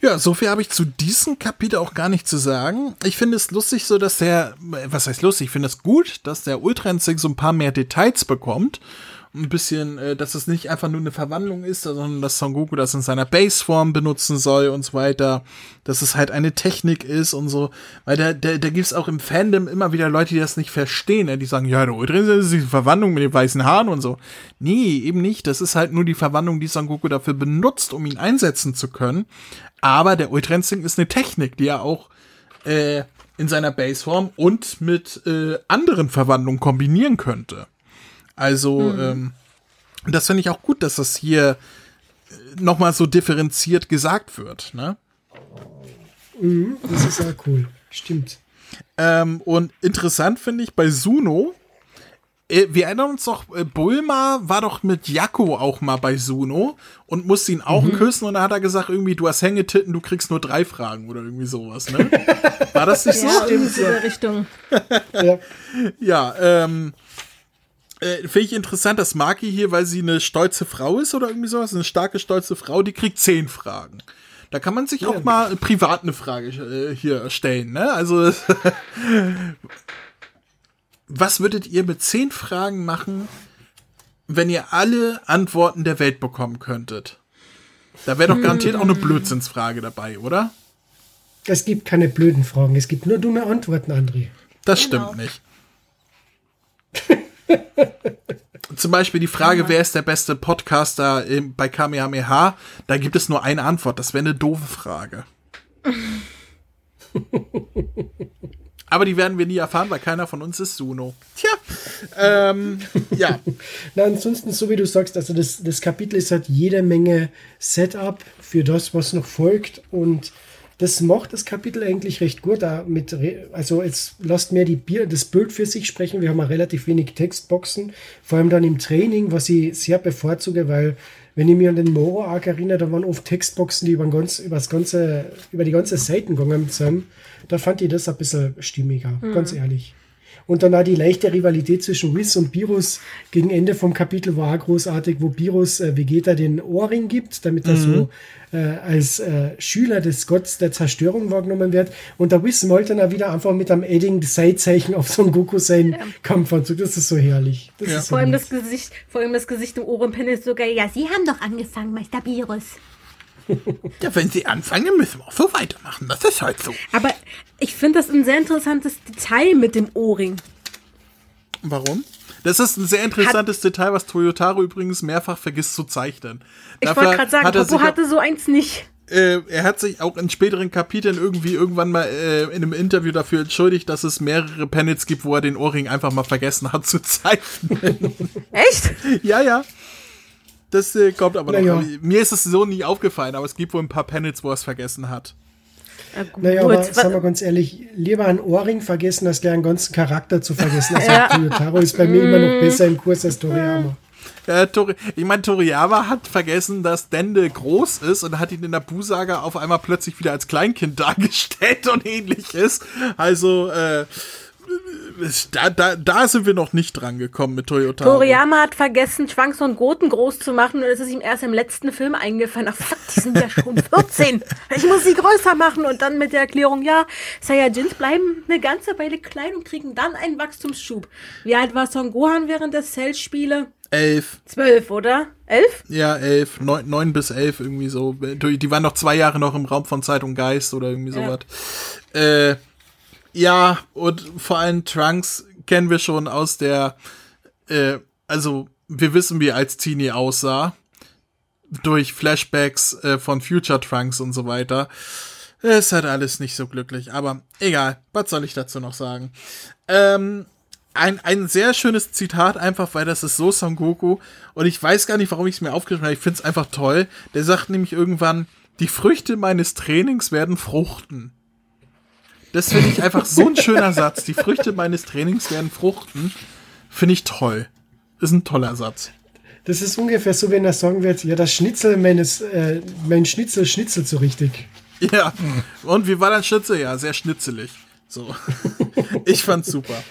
Ja, so viel habe ich zu diesem Kapitel auch gar nicht zu sagen. Ich finde es lustig so, dass der, was heißt lustig, ich finde es gut, dass der Ultra Instinct so ein paar mehr Details bekommt. Ein bisschen, äh, dass es nicht einfach nur eine Verwandlung ist, sondern dass Son Goku das in seiner Baseform benutzen soll und so weiter. Dass es halt eine Technik ist und so. Weil da, da, da gibt es auch im Fandom immer wieder Leute, die das nicht verstehen. Ne? Die sagen, ja, der Ultra Instinct ist die Verwandlung mit den weißen Haaren und so. Nee, eben nicht. Das ist halt nur die Verwandlung, die Son Goku dafür benutzt, um ihn einsetzen zu können. Aber der Ultra Instinct ist eine Technik, die er auch äh, in seiner Baseform und mit äh, anderen Verwandlungen kombinieren könnte. Also, mhm. ähm, das finde ich auch gut, dass das hier äh, nochmal so differenziert gesagt wird. Ne? Mhm, das ist ja cool. Stimmt. Ähm, und interessant finde ich bei Suno, äh, wir erinnern uns doch, äh, Bulma war doch mit Jakko auch mal bei Suno und musste ihn auch mhm. küssen und da hat er gesagt, irgendwie, du hast Hängetitten, du kriegst nur drei Fragen oder irgendwie sowas, ne? War das nicht ja, so? Stimmt, in der Richtung. ja, ja ähm, äh, Finde ich interessant, dass Maki hier, weil sie eine stolze Frau ist oder irgendwie sowas, eine starke, stolze Frau, die kriegt zehn Fragen. Da kann man sich ja. auch mal privat eine Frage äh, hier stellen, ne? Also was würdet ihr mit zehn Fragen machen, wenn ihr alle Antworten der Welt bekommen könntet? Da wäre doch garantiert auch eine hm. Blödsinnsfrage dabei, oder? Es gibt keine blöden Fragen, es gibt nur dumme Antworten, André. Das genau. stimmt nicht. Zum Beispiel die Frage, ja. wer ist der beste Podcaster bei Kamehameha? Da gibt es nur eine Antwort. Das wäre eine doofe Frage. Aber die werden wir nie erfahren, weil keiner von uns ist Suno. Tja, ähm, ja. Na, ansonsten, so wie du sagst, also das, das Kapitel ist halt jede Menge Setup für das, was noch folgt und das macht das Kapitel eigentlich recht gut. Mit, also jetzt lasst mir die Bier, das Bild für sich sprechen. Wir haben ja relativ wenig Textboxen, vor allem dann im Training, was ich sehr bevorzuge, weil wenn ich mir an den Moro Arc erinnere, da waren oft Textboxen, die über, ganz, über, das ganze, über die ganze Seiten gegangen sind. Da fand ich das ein bisschen stimmiger, mhm. ganz ehrlich. Und dann auch die leichte Rivalität zwischen Whis und Virus gegen Ende vom Kapitel war auch großartig, wo Virus äh, Vegeta den Ohrring gibt, damit er so mhm. äh, als äh, Schüler des Gotts der Zerstörung wahrgenommen wird. Und der Whis malt dann auch wieder einfach mit einem Edding Seitzeichen auf so einen Goku seinen ja. Kampfanzug. Das ist so herrlich. Ja. Ist so vor, allem das Gesicht, vor allem das Gesicht im Ohrenpanel ist sogar, ja, Sie haben doch angefangen, Meister Virus. Ja, wenn sie anfangen, müssen wir auch so weitermachen. Das ist halt so. Aber ich finde das ein sehr interessantes Detail mit dem Ohrring. Warum? Das ist ein sehr interessantes hat, Detail, was Toyotaro übrigens mehrfach vergisst zu zeichnen. Ich wollte gerade sagen, hat Popo hatte so eins nicht. Äh, er hat sich auch in späteren Kapiteln irgendwie irgendwann mal äh, in einem Interview dafür entschuldigt, dass es mehrere Panels gibt, wo er den Ohrring einfach mal vergessen hat zu zeichnen. Echt? ja, ja. Das äh, kommt aber noch. Ja. Mir ist es so nie aufgefallen, aber es gibt wohl ein paar Panels, wo er es vergessen hat. Ja, naja, aber sagen wir ganz ehrlich, lieber einen Ohrring vergessen, als gleich einen ganzen Charakter zu vergessen. Also ja. Toyotaro ist bei mir immer noch besser im Kurs als Toriyama. Ja, Tori ich meine, Toriyama hat vergessen, dass Dende groß ist und hat ihn in der Busaga auf einmal plötzlich wieder als Kleinkind dargestellt und ähnliches. Also, äh, da, da, da sind wir noch nicht dran gekommen mit Toyota. Toriyama hat vergessen, Schwanks und Goten groß zu machen und es ist ihm erst im letzten Film eingefallen. Ach fuck, die sind ja schon 14. Ich muss sie größer machen und dann mit der Erklärung, ja, Saiyajins bleiben eine ganze Weile klein und kriegen dann einen Wachstumsschub. Wie alt war Son Gohan während der Cell-Spiele? Elf. Zwölf, oder? Elf? Ja, elf. Neun, neun bis elf irgendwie so. Die waren noch zwei Jahre noch im Raum von Zeit und Geist oder irgendwie sowas. Ja. Äh, ja, und vor allem Trunks kennen wir schon aus der, äh, also wir wissen, wie er als Teenie aussah. Durch Flashbacks äh, von Future Trunks und so weiter. Es hat alles nicht so glücklich, aber egal, was soll ich dazu noch sagen? Ähm, ein, ein sehr schönes Zitat, einfach weil das ist so Son Goku. Und ich weiß gar nicht, warum ich es mir aufgeschrieben habe. Ich finde es einfach toll. Der sagt nämlich irgendwann, die Früchte meines Trainings werden fruchten. Das finde ich einfach so ein schöner Satz. Die Früchte meines Trainings werden fruchten. Finde ich toll. Ist ein toller Satz. Das ist ungefähr so, wenn er sagen wird, ja, das Schnitzel meines, äh, mein Schnitzel schnitzelt so richtig. Ja. Und wie war dein Schnitzel? Ja, sehr schnitzelig. So. ich fand's super.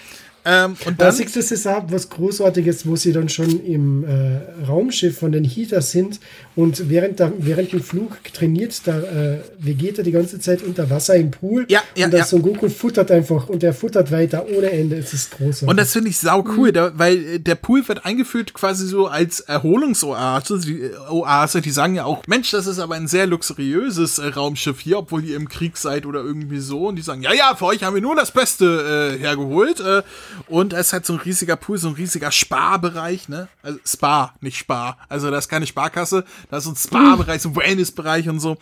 Ähm, und dann, siehst du, das ist was Großartiges, wo sie dann schon im äh, Raumschiff von den Heaters sind und während, der, während dem Flug trainiert der äh, Vegeta die ganze Zeit unter Wasser im Pool. Ja, ja, und der ja. Son Goku futtert einfach und der futtert weiter ohne Ende. Es ist großartig. Und das finde ich sau cool, mhm. da, weil äh, der Pool wird eingeführt quasi so als Erholungsoase. Die, äh, Oase, die sagen ja auch, Mensch, das ist aber ein sehr luxuriöses äh, Raumschiff hier, obwohl ihr im Krieg seid oder irgendwie so. Und die sagen, ja, ja, für euch haben wir nur das Beste äh, hergeholt. Äh, und es halt so ein riesiger Pool, so ein riesiger Sparbereich, ne? Also Spa, nicht Spar. Also da ist keine Sparkasse, da ist so ein Spa-Bereich, so ein Wellness-Bereich und so.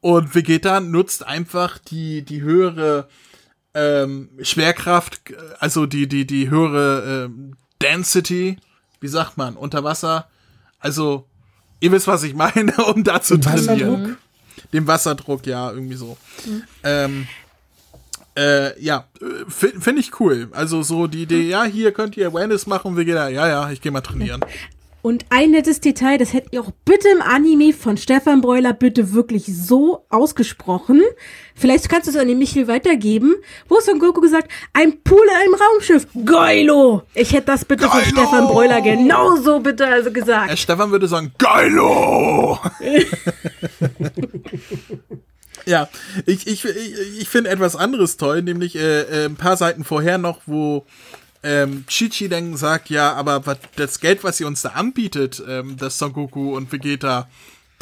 Und Vegeta nutzt einfach die, die höhere ähm, Schwerkraft, also die, die, die höhere ähm, Density, wie sagt man, unter Wasser. Also, ihr wisst, was ich meine, um da zu trainieren. Wasserdruck? Dem Wasserdruck, ja, irgendwie so. Mhm. Ähm, äh, ja, finde find ich cool. Also so die Idee, ja, hier könnt ihr Awareness machen, wir gehen da, ja, ja, ich gehe mal trainieren. Und ein nettes Detail, das hättet ihr auch bitte im Anime von Stefan Breuler bitte wirklich so ausgesprochen. Vielleicht kannst du es an den Michel weitergeben. Wo ist Son Goku gesagt, ein Pool im Raumschiff. Geilo! Ich hätte das bitte Geilo! von Stefan Breuler genauso bitte also gesagt. Herr Stefan würde sagen, Geilo! Ja, ich, ich, ich, ich finde etwas anderes toll, nämlich äh, äh, ein paar Seiten vorher noch, wo ähm, Chichi dann sagt, ja, aber das Geld, was sie uns da anbietet, ähm, dass Son Goku und Vegeta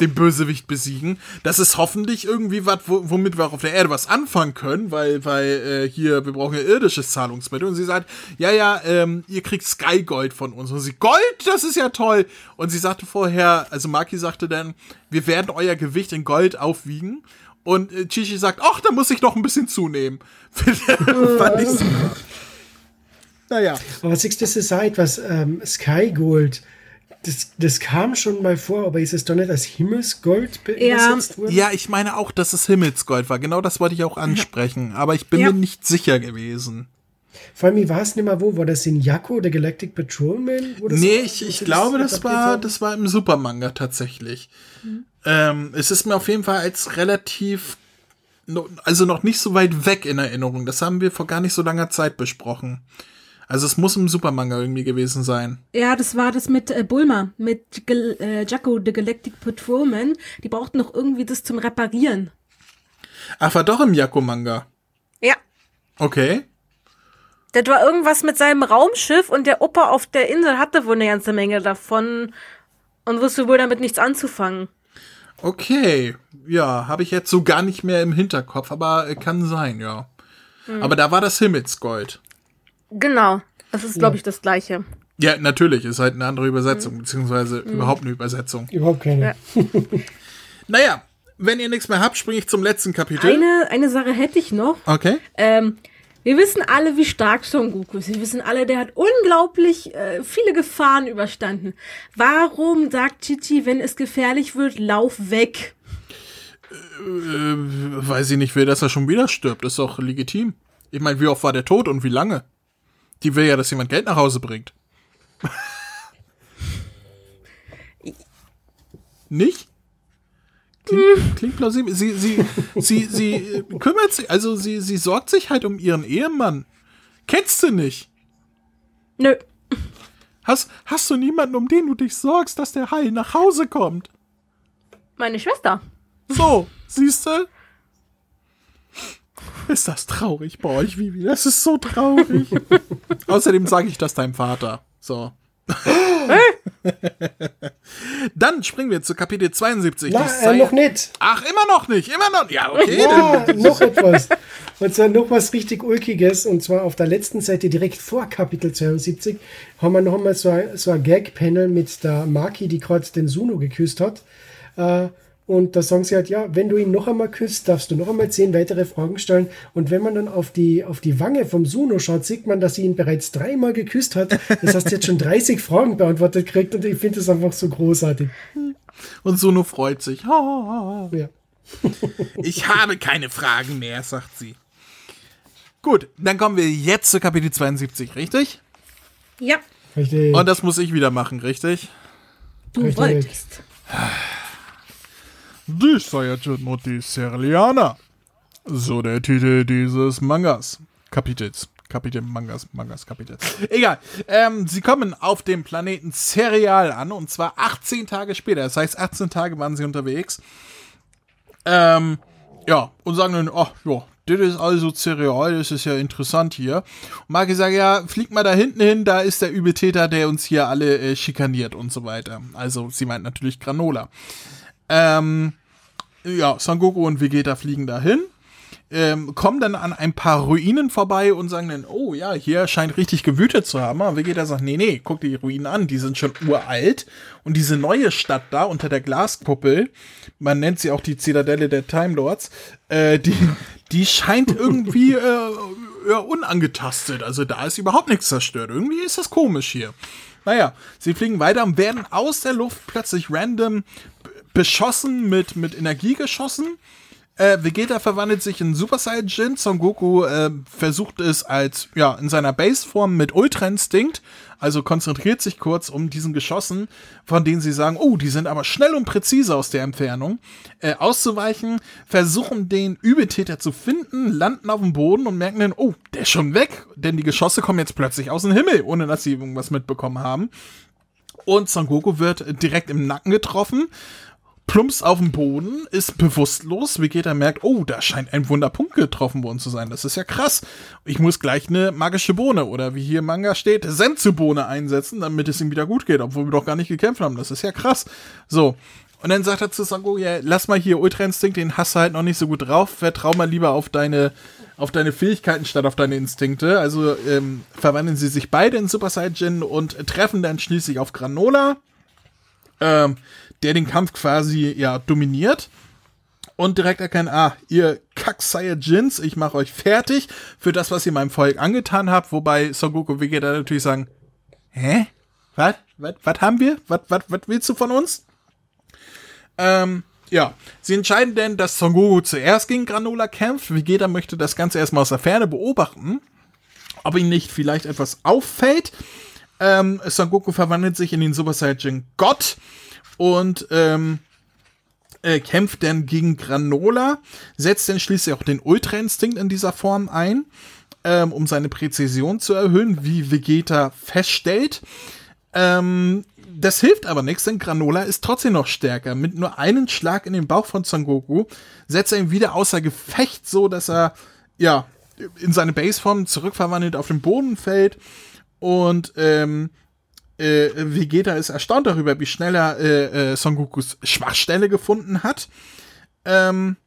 den Bösewicht besiegen, das ist hoffentlich irgendwie was, womit wir auch auf der Erde was anfangen können, weil, weil äh, hier, wir brauchen ja irdisches Zahlungsmittel. Und sie sagt, ja, ja, ähm, ihr kriegt Sky Gold von uns. Und sie, Gold, das ist ja toll. Und sie sagte vorher, also Maki sagte dann, wir werden euer Gewicht in Gold aufwiegen. Und äh, Chichi sagt, ach, da muss ich noch ein bisschen zunehmen. Fand ich super. Naja. Aber du, das ist etwas, ähm, Sky Gold, das, das kam schon mal vor, aber ist es doch nicht als Himmelsgold ja. worden? Ja, ich meine auch, dass es Himmelsgold war. Genau das wollte ich auch ansprechen. Aber ich bin ja. mir nicht sicher gewesen. Vor allem, ich weiß nicht mehr wo, war das in Yakko, der Galactic Patrolman? Nee, ich, ich glaube, das war, das war im Supermanga tatsächlich. Mhm. Ähm, es ist mir auf jeden Fall als relativ, also noch nicht so weit weg in Erinnerung. Das haben wir vor gar nicht so langer Zeit besprochen. Also es muss im Supermanga irgendwie gewesen sein. Ja, das war das mit äh, Bulma, mit Gal äh, Jacko, the Galactic Patrolman. Die brauchten noch irgendwie das zum Reparieren. Ach, war doch im Jakko-Manga. Ja. Okay. Das war irgendwas mit seinem Raumschiff und der Opa auf der Insel hatte wohl eine ganze Menge davon und wusste wohl damit nichts anzufangen. Okay, ja, habe ich jetzt so gar nicht mehr im Hinterkopf, aber äh, kann sein, ja. Mhm. Aber da war das Himmelsgold. Genau, das ist, glaube ich, das gleiche. Ja, natürlich, ist halt eine andere Übersetzung, mhm. beziehungsweise mhm. überhaupt eine Übersetzung. Überhaupt keine. Ja. naja, wenn ihr nichts mehr habt, springe ich zum letzten Kapitel. Eine, eine Sache hätte ich noch. Okay. Ähm, wir wissen alle, wie stark Son Goku ist. Wir wissen alle, der hat unglaublich äh, viele Gefahren überstanden. Warum sagt Chichi, wenn es gefährlich wird, lauf weg? Äh, weiß ich nicht, will, dass er schon wieder stirbt. Ist doch legitim. Ich meine, wie oft war der tot und wie lange? Die will ja, dass jemand Geld nach Hause bringt. nicht? Klingt, klingt plausibel. Sie, sie, sie, sie kümmert sich, also sie, sie sorgt sich halt um ihren Ehemann. Kennst du nicht? Nö. Hast, hast du niemanden, um den du dich sorgst, dass der Hai nach Hause kommt? Meine Schwester. So, siehst du? Ist das traurig bei euch, Vivi? Das ist so traurig. Außerdem sage ich das deinem Vater. So. Dann springen wir zu Kapitel 72. Na, äh, noch nicht. Ach, immer noch nicht, immer noch. Ja, okay. Ja, noch etwas. Und zwar noch was richtig Ulkiges. Und zwar auf der letzten Seite direkt vor Kapitel 72 haben wir noch einmal so ein, so ein Gag-Panel mit der Maki, die gerade den Suno geküsst hat. Äh, und da sagen sie halt, ja, wenn du ihn noch einmal küsst, darfst du noch einmal zehn weitere Fragen stellen. Und wenn man dann auf die, auf die Wange vom Suno schaut, sieht man, dass sie ihn bereits dreimal geküsst hat. Das heißt, sie hat schon 30 Fragen beantwortet gekriegt und ich finde das einfach so großartig. und Sono freut sich. Ja. Ich habe keine Fragen mehr, sagt sie. Gut, dann kommen wir jetzt zu Kapitel 72, richtig? Ja. Richtig. Und das muss ich wieder machen, richtig? Du Richtig. wolltest. Die Saiyajin und die Serlianer. So der Titel dieses Mangas. Kapitels. Kapitel, Mangas, Mangas, Kapitel. Egal. Ähm, sie kommen auf dem Planeten Serial an und zwar 18 Tage später. Das heißt, 18 Tage waren sie unterwegs. Ähm, ja, und sagen dann, ach ja, das ist also Cereal, das ist ja interessant hier. Und Maki sagt, ja, flieg mal da hinten hin, da ist der Übeltäter, der uns hier alle äh, schikaniert und so weiter. Also, sie meint natürlich Granola. Ähm, ja, Son Goku und Vegeta fliegen dahin, ähm, kommen dann an ein paar Ruinen vorbei und sagen dann, oh ja, hier scheint richtig gewütet zu haben. Aber Vegeta sagt, nee, nee, guck dir die Ruinen an, die sind schon uralt. Und diese neue Stadt da unter der Glaskuppel, man nennt sie auch die Zitadelle der Time Lords, äh, die, die scheint irgendwie äh, ja, unangetastet. Also da ist überhaupt nichts zerstört. Irgendwie ist das komisch hier. Naja, sie fliegen weiter und werden aus der Luft plötzlich random beschossen mit, mit Energiegeschossen. Äh, Vegeta verwandelt sich in Super Saiyajin. Son Goku äh, versucht es als, ja, in seiner Baseform mit Ultra Instinct, also konzentriert sich kurz um diesen Geschossen, von denen sie sagen, oh, die sind aber schnell und präzise aus der Entfernung, äh, auszuweichen, versuchen den Übeltäter zu finden, landen auf dem Boden und merken dann, oh, der ist schon weg, denn die Geschosse kommen jetzt plötzlich aus dem Himmel, ohne dass sie irgendwas mitbekommen haben. Und Son Goku wird direkt im Nacken getroffen, plumpst auf den Boden, ist bewusstlos. Vegeta merkt, oh, da scheint ein Wunderpunkt getroffen worden zu sein. Das ist ja krass. Ich muss gleich eine magische Bohne oder wie hier im Manga steht, Senzu-Bohne einsetzen, damit es ihm wieder gut geht, obwohl wir doch gar nicht gekämpft haben. Das ist ja krass. So. Und dann sagt er zu Son Goku, ja, lass mal hier Ultra Instinkt, den hast du halt noch nicht so gut drauf. Vertrau mal lieber auf deine, auf deine Fähigkeiten statt auf deine Instinkte. Also ähm, verwandeln sie sich beide in Super Saiyajin und treffen dann schließlich auf Granola ähm, der den Kampf quasi ja dominiert und direkt erkennen, ah, ihr kack Saiyajins, ich mache euch fertig für das, was ihr meinem Volk angetan habt, wobei Son Goku und Vegeta natürlich sagen, hä? Was? Was, haben wir? Was willst du von uns? Ähm, ja, sie entscheiden denn, dass Son Goku zuerst gegen Granola kämpft. Vegeta möchte das Ganze erstmal aus der Ferne beobachten, ob ihm nicht vielleicht etwas auffällt. Ähm, Son Goku verwandelt sich in den Super Saiyajin Gott und ähm, äh, kämpft dann gegen Granola, setzt dann schließlich auch den Ultra Instinkt in dieser Form ein, ähm, um seine Präzision zu erhöhen, wie Vegeta feststellt. Ähm, das hilft aber nichts, denn Granola ist trotzdem noch stärker. Mit nur einem Schlag in den Bauch von Son Goku setzt er ihn wieder außer Gefecht, so dass er ja in seine Baseform zurückverwandelt auf den Boden fällt und ähm, äh, Vegeta ist erstaunt darüber, wie schnell er äh, äh, Son Gokus Schwachstelle gefunden hat. Ähm,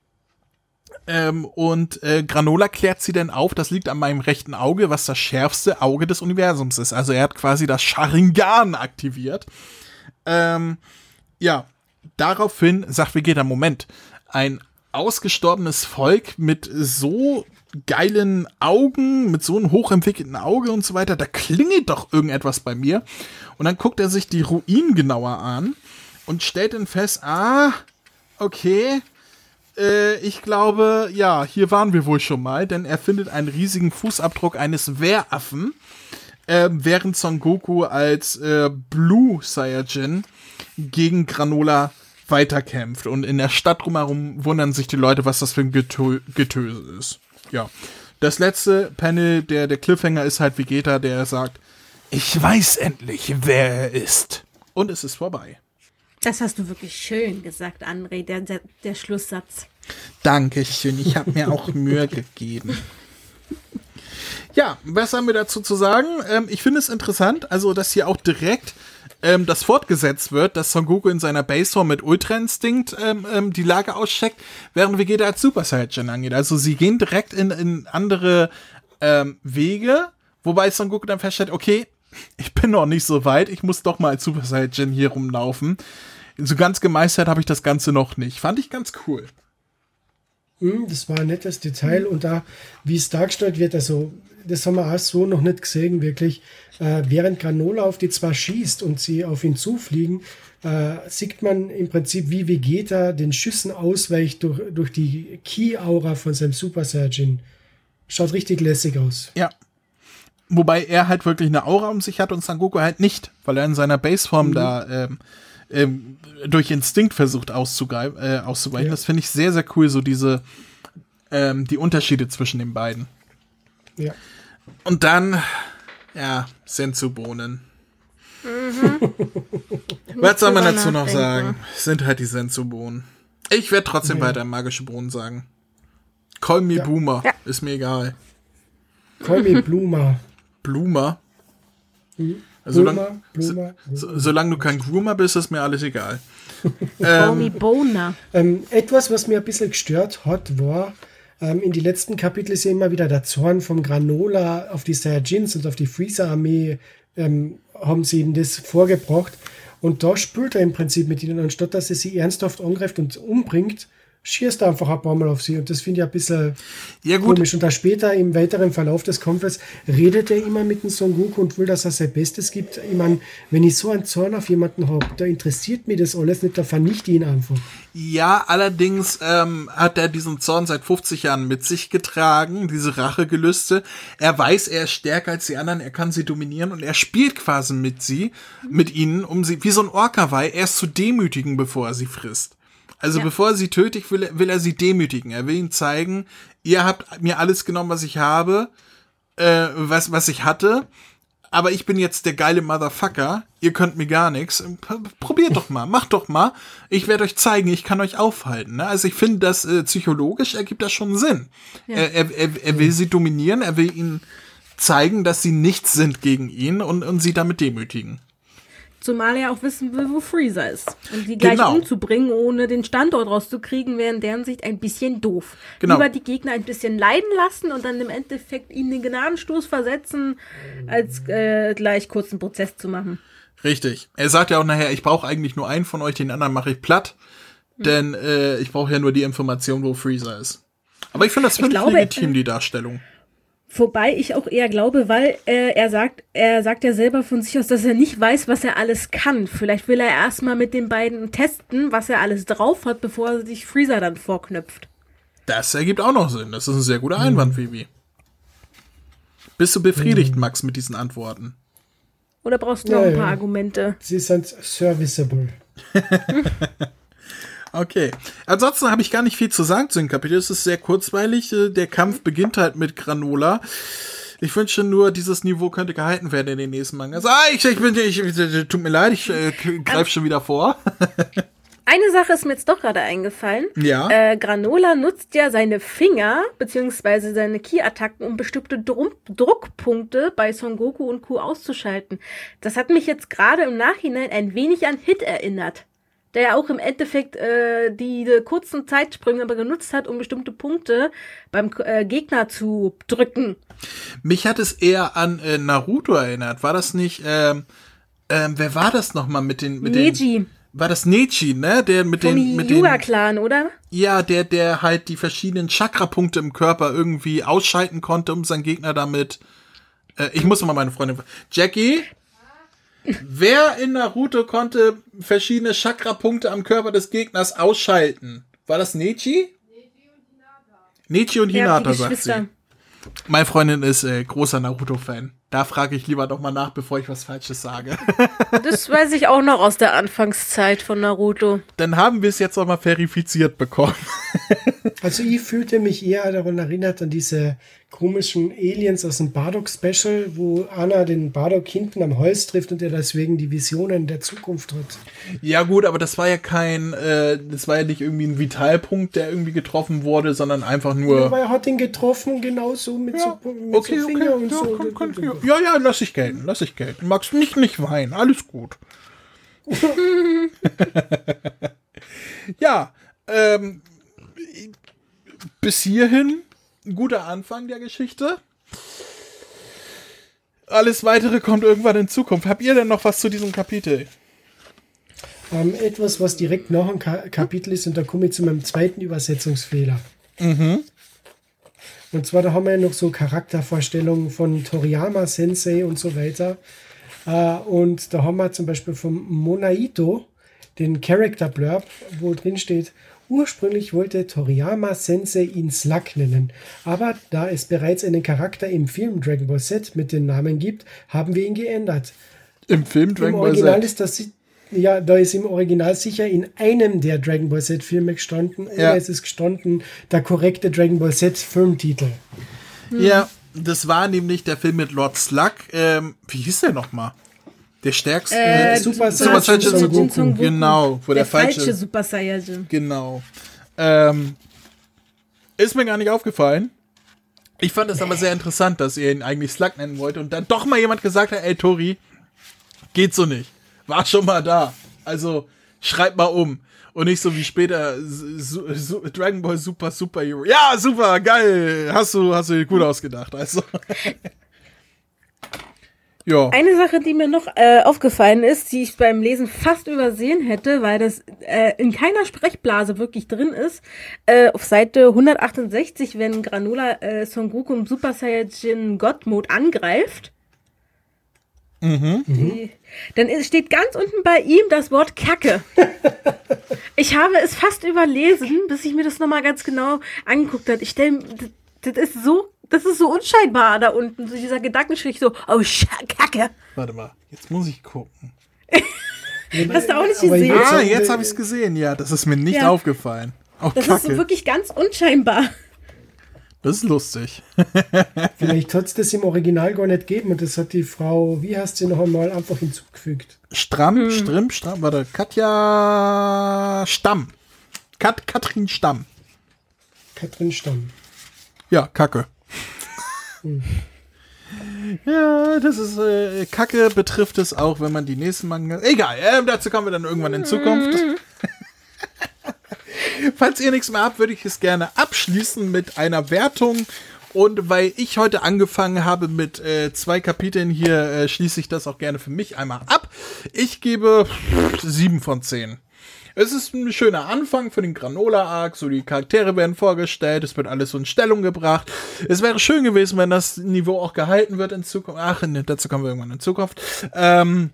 ähm, und äh, Granola klärt sie dann auf, das liegt an meinem rechten Auge, was das schärfste Auge des Universums ist. Also er hat quasi das Sharingan aktiviert. Ähm, ja, daraufhin sagt Vegeta, Moment, ein ausgestorbenes Volk mit so geilen Augen, mit so einem hochentwickelten Auge und so weiter, da klingelt doch irgendetwas bei mir. Und dann guckt er sich die Ruinen genauer an und stellt dann fest, ah, okay, äh, ich glaube, ja, hier waren wir wohl schon mal, denn er findet einen riesigen Fußabdruck eines Wehraffen, äh, während Son Goku als äh, Blue Saiyajin gegen Granola weiterkämpft. Und in der Stadt drumherum wundern sich die Leute, was das für ein Getö Getöse ist. Ja. Das letzte Panel, der, der Cliffhanger ist halt Vegeta, der sagt, ich weiß endlich, wer er ist. Und es ist vorbei. Das hast du wirklich schön gesagt, André, der, der, der Schlusssatz. Dankeschön, ich habe mir auch Mühe gegeben. Ja, was haben wir dazu zu sagen? Ähm, ich finde es interessant, also dass hier auch direkt ähm, das fortgesetzt wird, dass Son Goku in seiner Baseform mit Ultra Instinct ähm, ähm, die Lage auscheckt, während Vegeta als Super Saiyan angeht. Also sie gehen direkt in, in andere ähm, Wege, wobei Son Goku dann feststellt, okay, ich bin noch nicht so weit, ich muss doch mal als Super Saiyan hier rumlaufen. So ganz gemeistert habe ich das Ganze noch nicht. Fand ich ganz cool. Hm, das war ein nettes Detail und da, wie es dargestellt wird, also das haben wir auch so noch nicht gesehen, wirklich. Äh, während Granola auf die zwei schießt und sie auf ihn zufliegen, äh, sieht man im Prinzip, wie Vegeta den Schüssen ausweicht durch, durch die Ki-Aura von seinem Super Saiyan. Schaut richtig lässig aus. Ja. Wobei er halt wirklich eine Aura um sich hat und Sangoku halt nicht, weil er in seiner Baseform mhm. da ähm, ähm, durch Instinkt versucht auszugreifen, äh, auszuweichen. Ja. Das finde ich sehr, sehr cool, so diese, ähm, die Unterschiede zwischen den beiden. Ja. Und dann, ja, Senzu-Bohnen. Mhm. Was soll man dazu noch sagen? Sind halt die Senzu-Bohnen. Ich werde trotzdem ja. weiter magische Bohnen sagen. Call me ja. Boomer. Ja. Ist mir egal. Call me Bloomer. Bloomer? Mhm. Also solange, Bloomer, so, solange du kein Groomer bist, ist mir alles egal. Call me Boner. Ähm, etwas, was mir ein bisschen gestört hat, war, ähm, in die letzten Kapitel ist ja immer wieder der Zorn vom Granola auf die Saiyajins und auf die Freezer-Armee, ähm, haben sie ihm das vorgebracht. Und da spült er im Prinzip mit ihnen, anstatt dass er sie ernsthaft angreift und umbringt, schießt er einfach ein paar Mal auf sie. Und das finde ich ein bisschen ja, gut. komisch. Und da später im weiteren Verlauf des Kampfes redet er immer mit dem Son Goku und will, dass er sein Bestes gibt. Ich meine, wenn ich so einen Zorn auf jemanden habe, da interessiert mich das alles nicht, da vernichte ich ihn einfach. Ja, allerdings ähm, hat er diesen Zorn seit 50 Jahren mit sich getragen, diese Rachegelüste. Er weiß, er ist stärker als die anderen, er kann sie dominieren und er spielt quasi mit sie, mit ihnen, um sie, wie so ein Orca-Wei, erst zu demütigen, bevor er sie frisst. Also ja. bevor er sie tötet, will, will er sie demütigen. Er will ihnen zeigen, ihr habt mir alles genommen, was ich habe, äh, was, was ich hatte. Aber ich bin jetzt der geile Motherfucker. Ihr könnt mir gar nichts. Probiert doch mal, macht doch mal. Ich werde euch zeigen, ich kann euch aufhalten. Ne? Also ich finde, das äh, psychologisch ergibt das schon Sinn. Ja. Er, er, er, er will sie dominieren, er will ihnen zeigen, dass sie nichts sind gegen ihn und, und sie damit demütigen. Zumal er auch wissen will, wo Freezer ist. Und die gleich genau. umzubringen, ohne den Standort rauszukriegen, wäre in deren Sicht ein bisschen doof. Genau. Lieber die Gegner ein bisschen leiden lassen und dann im Endeffekt ihnen den Gnadenstoß versetzen, als äh, gleich kurzen Prozess zu machen. Richtig. Er sagt ja auch nachher, ich brauche eigentlich nur einen von euch, den anderen mache ich platt. Hm. Denn äh, ich brauche ja nur die Information, wo Freezer ist. Aber ich finde das völlig legitim, äh, die Darstellung. Wobei ich auch eher glaube, weil äh, er sagt, er sagt ja selber von sich aus, dass er nicht weiß, was er alles kann. Vielleicht will er erstmal mit den beiden testen, was er alles drauf hat, bevor er sich Freezer dann vorknüpft. Das ergibt auch noch Sinn. Das ist ein sehr guter Einwand, Vivi. Bist du befriedigt, Max, mit diesen Antworten? Oder brauchst du noch ja, ein paar ja. Argumente? Sie sind serviceable. Okay. Ansonsten habe ich gar nicht viel zu sagen zu dem Kapitel. Es ist sehr kurzweilig. Äh, der Kampf beginnt halt mit Granola. Ich wünsche nur, dieses Niveau könnte gehalten werden in den nächsten Mangas. Ah, ich, ich bin, ich, ich tut mir leid, ich äh, greife schon wieder vor. Eine Sache ist mir jetzt doch gerade eingefallen. Ja. Äh, Granola nutzt ja seine Finger beziehungsweise seine Ki-Attacken, um bestimmte Drum Druckpunkte bei Son Goku und Ku auszuschalten. Das hat mich jetzt gerade im Nachhinein ein wenig an Hit erinnert der ja auch im Endeffekt äh, diese kurzen Zeitsprünge aber genutzt hat, um bestimmte Punkte beim äh, Gegner zu drücken. Mich hat es eher an äh, Naruto erinnert. War das nicht, ähm, ähm, wer war das nochmal mit den, mit Neji. den war das Neji, ne? Der mit Vom den mit Yuga Clan, oder? Ja, der der halt die verschiedenen Chakra-Punkte im Körper irgendwie ausschalten konnte, um seinen Gegner damit. Äh, ich muss mal meine Freundin. Jackie, Wer in Naruto konnte verschiedene Chakra-Punkte am Körper des Gegners ausschalten? War das Nechi? Nechi und Hinata, ja, sagt sie. Meine Freundin ist äh, großer Naruto-Fan. Da frage ich lieber doch mal nach, bevor ich was Falsches sage. das weiß ich auch noch aus der Anfangszeit von Naruto. Dann haben wir es jetzt auch mal verifiziert bekommen. Also ich fühlte mich eher daran erinnert an diese komischen Aliens aus dem Bardock-Special, wo Anna den Bardock hinten am Hals trifft und er deswegen die Visionen der Zukunft hat. Ja gut, aber das war ja kein, äh, das war ja nicht irgendwie ein Vitalpunkt, der irgendwie getroffen wurde, sondern einfach nur. Aber er hat ihn getroffen, genauso mit Ja, so, mit okay, so okay. Und ja, so. kann, kann, ja, ja, lass ich gelten, lass ich gelten. Magst nicht, nicht weinen, alles gut. ja, ähm, bis hierhin ein guter Anfang der Geschichte. Alles weitere kommt irgendwann in Zukunft. Habt ihr denn noch was zu diesem Kapitel? Ähm, etwas, was direkt nach dem Ka Kapitel ist, und da komme ich zu meinem zweiten Übersetzungsfehler. Und zwar, da haben wir ja noch so Charaktervorstellungen von Toriyama Sensei und so weiter. Äh, und da haben wir zum Beispiel vom Monaito den Character Blurb, wo drin steht, ursprünglich wollte Toriyama Sensei ihn Slug nennen, aber da es bereits einen Charakter im Film Dragon Ball Z mit dem Namen gibt, haben wir ihn geändert. Im Film Im Dragon Ball Original Z. ist das ja, da ist im Original sicher in einem der Dragon Ball Z Filme gestanden, Ja. oder es ist gestanden der korrekte Dragon Ball Z Filmtitel. Ja, das war nämlich der Film mit Lord Slug. Ähm, wie hieß der nochmal? Der stärkste. Äh, Super Super Saiyan Son Goku. Goku. Genau, wo der, Der falsche falsche. Super Saiyajin. Genau. Ähm, ist mir gar nicht aufgefallen. Ich fand es aber sehr interessant, dass ihr ihn eigentlich Slug nennen wollt und dann doch mal jemand gesagt hat, ey Tori, geht so nicht. War schon mal da. Also schreib mal um. Und nicht so wie später Su Su Dragon Ball Super Super Hero. Ja, super, geil. Hast du, hast du dir gut ausgedacht. Also. ja. Eine Sache, die mir noch äh, aufgefallen ist, die ich beim Lesen fast übersehen hätte, weil das äh, in keiner Sprechblase wirklich drin ist, äh, auf Seite 168, wenn Granola äh, Son Goku im Super Saiyajin God Mode angreift, die, dann steht ganz unten bei ihm das Wort Kacke. ich habe es fast überlesen, bis ich mir das nochmal ganz genau angeguckt habe. Ich stelle, das ist so, das ist so unscheinbar da unten, so dieser Gedankenstrich so, oh, Sch Kacke. Warte mal, jetzt muss ich gucken. Hast du auch nicht gesehen? würd Ah, jetzt habe ich es gesehen. Ja, das ist mir nicht Ja. aufgefallen. Oh, Das Kacke. ist so wirklich ganz unscheinbar. das ist lustig. Vielleicht hat es das im Original gar nicht gegeben und das hat die Frau, wie heißt sie noch einmal, einfach hinzugefügt. Stramm, Strim, Stramm, warte, Katja Stamm. Kat Katrin Stamm. Katrin Stamm. Ja, Kacke. Ja, das ist äh, Kacke betrifft es auch, wenn man die nächsten Manga. Egal, ähm, dazu kommen wir dann irgendwann in Zukunft. Falls ihr nichts mehr habt, würde ich es gerne abschließen mit einer Wertung. Und weil ich heute angefangen habe mit äh, zwei Kapiteln hier, äh, schließe ich das auch gerne für mich einmal ab. Ich gebe sieben von zehn. Es ist ein schöner Anfang für den Granola-Arc, so die Charaktere werden vorgestellt, es wird alles so in Stellung gebracht. Es wäre schön gewesen, wenn das Niveau auch gehalten wird in Zukunft. Ach, dazu kommen wir irgendwann in Zukunft. Ähm,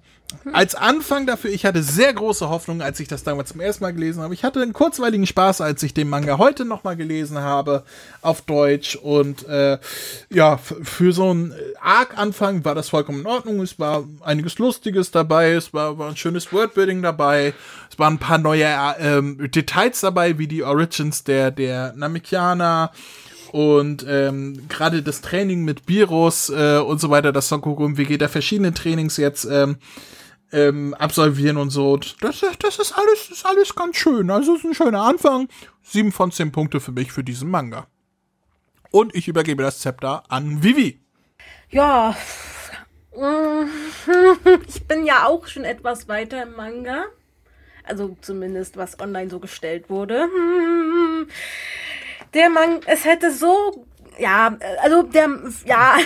als Anfang dafür, ich hatte sehr große Hoffnung, als ich das damals zum ersten Mal gelesen habe. Ich hatte einen kurzweiligen Spaß, als ich den Manga heute nochmal gelesen habe, auf Deutsch. Und äh, ja, für so einen Arc-Anfang war das vollkommen in Ordnung. Es war einiges Lustiges dabei, es war, war ein schönes Wordbuilding dabei, es waren ein paar neue ähm, Details dabei, wie die Origins der, der Namekianer und ähm, gerade das Training mit Virus äh, und so weiter, das Son Goku WG, der verschiedene Trainings jetzt ähm, ähm, absolvieren und so. Das, das ist alles, ist alles ganz schön. Also ist ein schöner Anfang. Sieben von zehn Punkte für mich für diesen Manga. Und ich übergebe das Zepter an Vivi. Ja, ich bin ja auch schon etwas weiter im Manga. Also zumindest was online so gestellt wurde. Der Manga, es hätte so, ja, also der, ja,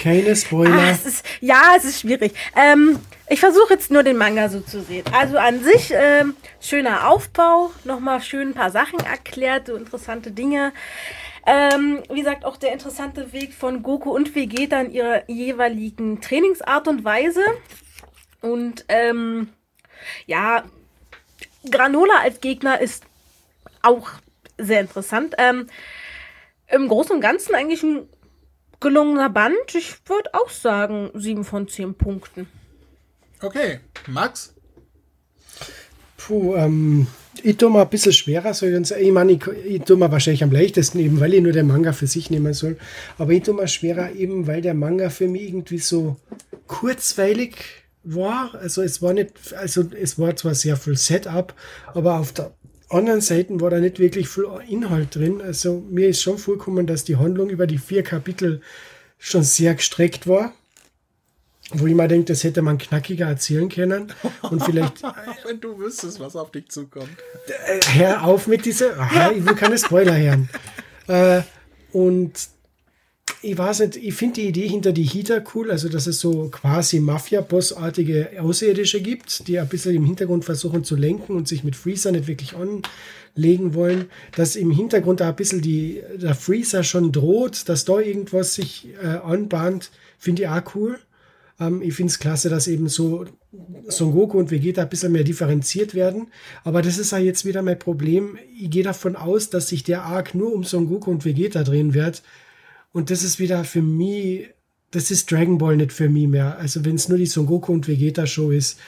Keine ah, Spoiler. es ist, ja, es ist schwierig. Ähm, ich versuche jetzt nur den Manga so zu sehen. Also an sich ähm, schöner Aufbau, nochmal schön ein paar Sachen erklärt, so interessante Dinge. Ähm, wie gesagt, auch der interessante Weg von Goku und Vegeta in ihrer jeweiligen Trainingsart und Weise. Und ähm, ja, Granola als Gegner ist auch sehr interessant. Ähm, Im Großen und Ganzen eigentlich ein gelungener Band. Ich würde auch sagen, 7 von 10 Punkten. Okay, Max? Puh, ähm, Ich tue mal ein bisschen schwerer, soll ich, uns, ich meine, ich, ich tue mal wahrscheinlich am leichtesten, eben weil ich nur den Manga für sich nehmen soll. Aber ich tue mal schwerer, eben weil der Manga für mich irgendwie so kurzweilig war. Also es war nicht, also es war zwar sehr viel Setup, aber auf der anderen Seite war da nicht wirklich viel Inhalt drin. Also mir ist schon vorgekommen, dass die Handlung über die vier Kapitel schon sehr gestreckt war. Wo ich mal denke, das hätte man knackiger erzählen können. Und vielleicht. Wenn du wüsstest, was auf dich zukommt. Äh, hör auf mit dieser. Aha, ich will keine Spoiler hören. Äh, und ich weiß nicht, ich finde die Idee hinter die Hita cool, also dass es so quasi Mafia-Boss-artige Außerirdische gibt, die ein bisschen im Hintergrund versuchen zu lenken und sich mit Freezer nicht wirklich anlegen wollen. Dass im Hintergrund da ein bisschen die, der Freezer schon droht, dass da irgendwas sich äh, anbahnt, finde ich auch cool. Ähm, ich finde es klasse, dass eben so Son Goku und Vegeta ein bisschen mehr differenziert werden. Aber das ist ja jetzt wieder mein Problem. Ich gehe davon aus, dass sich der Arc nur um Son Goku und Vegeta drehen wird. Und das ist wieder für mich, das ist Dragon Ball nicht für mich mehr. Also wenn es nur die Son Goku und Vegeta Show ist.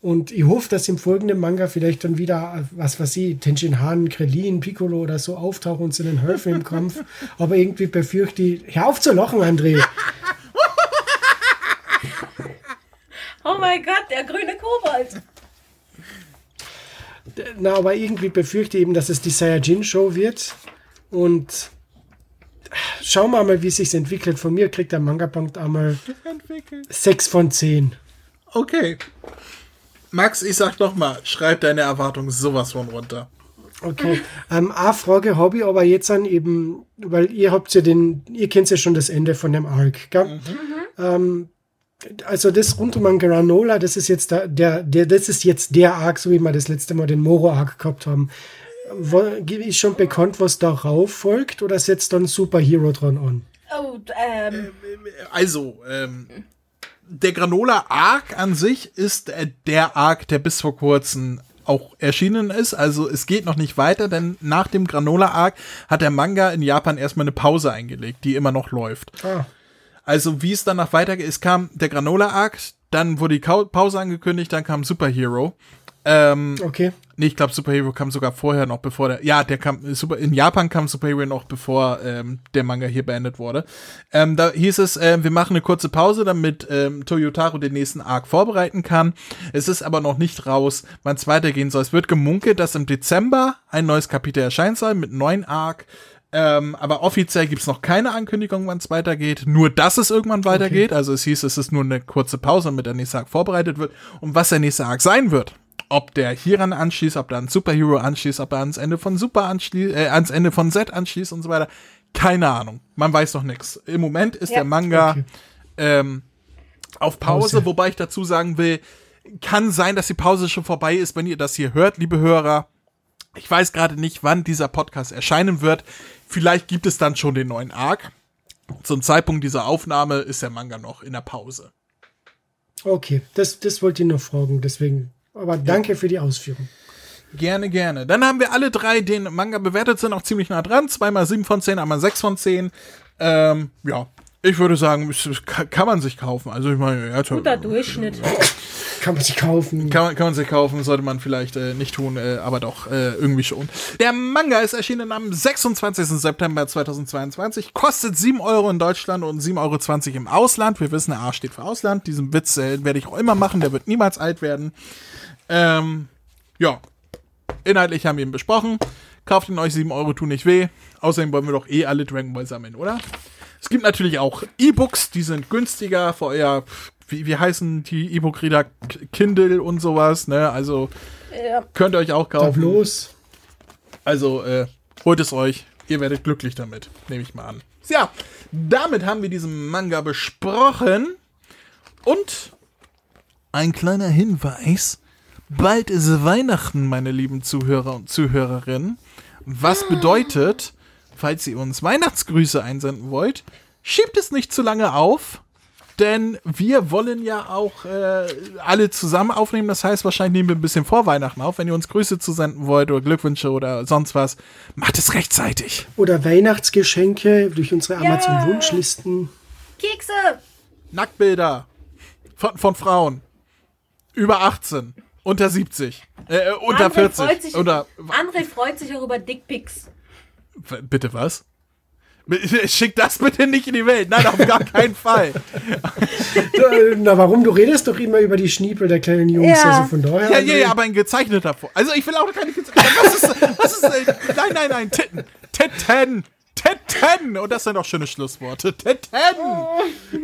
Und ich hoffe, dass im folgenden Manga vielleicht dann wieder, was weiß ich, Tenshin Han, Krillin, Piccolo oder so auftauchen und zu den helfen im Kampf. Aber irgendwie befürchte ich, hör auf zu lachen, André. Oh mein Gott, der grüne Kobold. Na, aber irgendwie befürchte ich eben, dass es die Saiyajin-Show wird. Und schauen wir mal, wie es sich entwickelt. Von mir kriegt der Manga-Punkt einmal 6 von 10. Okay. Max, ich sag noch mal, schreib deine Erwartungen sowas von runter. Okay. Ähm, eine Frage habe ich aber jetzt an eben, weil ihr habt ja den, ihr kennt ja schon das Ende von dem Arc, gell? Mhm. Ähm, also das rund um Granola, das ist jetzt der, der, der, das ist jetzt der Arc, so wie wir das letzte Mal den Moro-Arc gehabt haben. Wo, ist schon bekannt, was darauf folgt, oder setzt dann Superhero dran an? Oh, ähm. Also, ähm, der Granola Arc an sich ist der Arc, der bis vor kurzem auch erschienen ist. Also es geht noch nicht weiter, denn nach dem Granola Arc hat der Manga in Japan erstmal eine Pause eingelegt, die immer noch läuft. Ah. Also wie es danach weitergeht, es kam der Granola Arc, dann wurde die Pause angekündigt, dann kam Superhero. Ähm, okay. Nee, ich glaube, Superhero kam sogar vorher noch, bevor der. Ja, der kam. Super, in Japan kam Superhero noch, bevor ähm, der Manga hier beendet wurde. Ähm, da hieß es, äh, wir machen eine kurze Pause, damit ähm, Toyotaro den nächsten Arc vorbereiten kann. Es ist aber noch nicht raus, wann es weitergehen soll. Es wird gemunkelt, dass im Dezember ein neues Kapitel erscheinen soll mit neuen Arc. Ähm, aber offiziell gibt's noch keine Ankündigung, wann es weitergeht. Nur, dass es irgendwann weitergeht. Okay. Also es hieß, es ist nur eine kurze Pause, damit der nächste Arc vorbereitet wird. Und was der nächste Arc sein wird, ob der hieran anschließt, ob der an Superhero anschließt, ob er ans Ende von Super anschließt, äh, ans Ende von Z anschließt und so weiter. Keine Ahnung. Man weiß noch nichts. Im Moment ist ja. der Manga okay. ähm, auf Pause, Pause, wobei ich dazu sagen will, kann sein, dass die Pause schon vorbei ist, wenn ihr das hier hört, liebe Hörer. Ich weiß gerade nicht, wann dieser Podcast erscheinen wird. Vielleicht gibt es dann schon den neuen Arc. Zum Zeitpunkt dieser Aufnahme ist der Manga noch in der Pause. Okay, das, das wollte ich noch fragen, deswegen. Aber danke ja. für die Ausführung. Gerne, gerne. Dann haben wir alle drei den Manga bewertet, sind auch ziemlich nah dran. Zweimal sieben von zehn, einmal sechs von zehn. Ähm, ja, ich würde sagen, kann man sich kaufen. Also ich meine, ja, guter Durchschnitt. Kann man sich kaufen. Kann man, kann man sich kaufen, sollte man vielleicht äh, nicht tun, äh, aber doch äh, irgendwie schon. Der Manga ist erschienen am 26. September 2022, kostet 7 Euro in Deutschland und 7,20 Euro im Ausland. Wir wissen, der A steht für Ausland. Diesen Witz äh, werde ich auch immer machen, der wird niemals alt werden. Ähm, ja, inhaltlich haben wir ihn besprochen. Kauft ihn euch, 7 Euro tun nicht weh. Außerdem wollen wir doch eh alle Dragon Ball sammeln, oder? Es gibt natürlich auch E-Books, die sind günstiger für euer wie, wie heißen die E-Book-Reader? Kindle und sowas, ne? Also ja. könnt ihr euch auch kaufen. los. Also äh, holt es euch. Ihr werdet glücklich damit, nehme ich mal an. Ja, damit haben wir diesen Manga besprochen. Und ein kleiner Hinweis. Bald ist Weihnachten, meine lieben Zuhörer und Zuhörerinnen. Was bedeutet, falls ihr uns Weihnachtsgrüße einsenden wollt, schiebt es nicht zu lange auf denn wir wollen ja auch äh, alle zusammen aufnehmen. Das heißt, wahrscheinlich nehmen wir ein bisschen vor Weihnachten auf. Wenn ihr uns Grüße zusenden wollt oder Glückwünsche oder sonst was, macht es rechtzeitig. Oder Weihnachtsgeschenke durch unsere yeah. Amazon-Wunschlisten. Kekse. Nacktbilder von, von Frauen. Über 18. Unter 70. Äh, unter André 40. Freut sich, Oder, André freut sich auch über Dickpics. bitte was? Schick das bitte nicht in die Welt. Nein, auf gar keinen Fall. Äh, Na, warum? Du redest doch immer über die Schniepel der kleinen Jungs. Ja. Also von daher. Ja, ja, ja, aber ein gezeichneter Foto. Also ich will auch keine gezeichnete. Was ist, was ist, äh, nein, nein, nein, Titten. Titten. Titten. Und das sind auch schöne Schlussworte. Titten.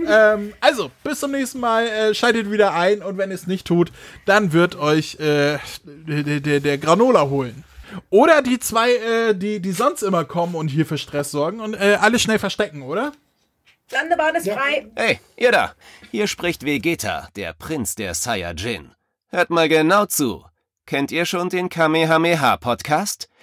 Ähm, also, bis zum nächsten Mal. Äh, schaltet wieder ein. Und wenn ihr es nicht tut, dann wird euch äh, der, der, der Granola holen. Oder die zwei, äh, die, die sonst immer kommen und hier für Stress sorgen und äh, alle schnell verstecken, oder? Landebahn ist frei. Hey, ihr da! Hier spricht Vegeta, der Prinz der Saiyajin. Hört mal genau zu. Kennt ihr schon den Kamehameha-Podcast?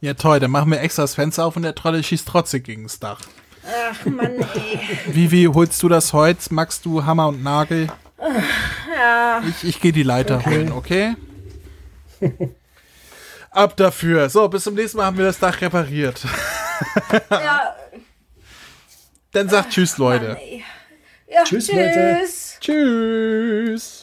Ja, toll, dann machen wir extra das Fenster auf und der Trolle schießt trotzdem gegens Dach. Ach Mann, ey. Wie, wie holst du das Holz? Magst du Hammer und Nagel? Ja. Ich, ich gehe die Leiter holen, okay? Ab dafür. So, bis zum nächsten Mal haben wir das Dach repariert. ja. Dann sagt Tschüss, Leute. ja Tschüss, Leute. tschüss. Tschüss.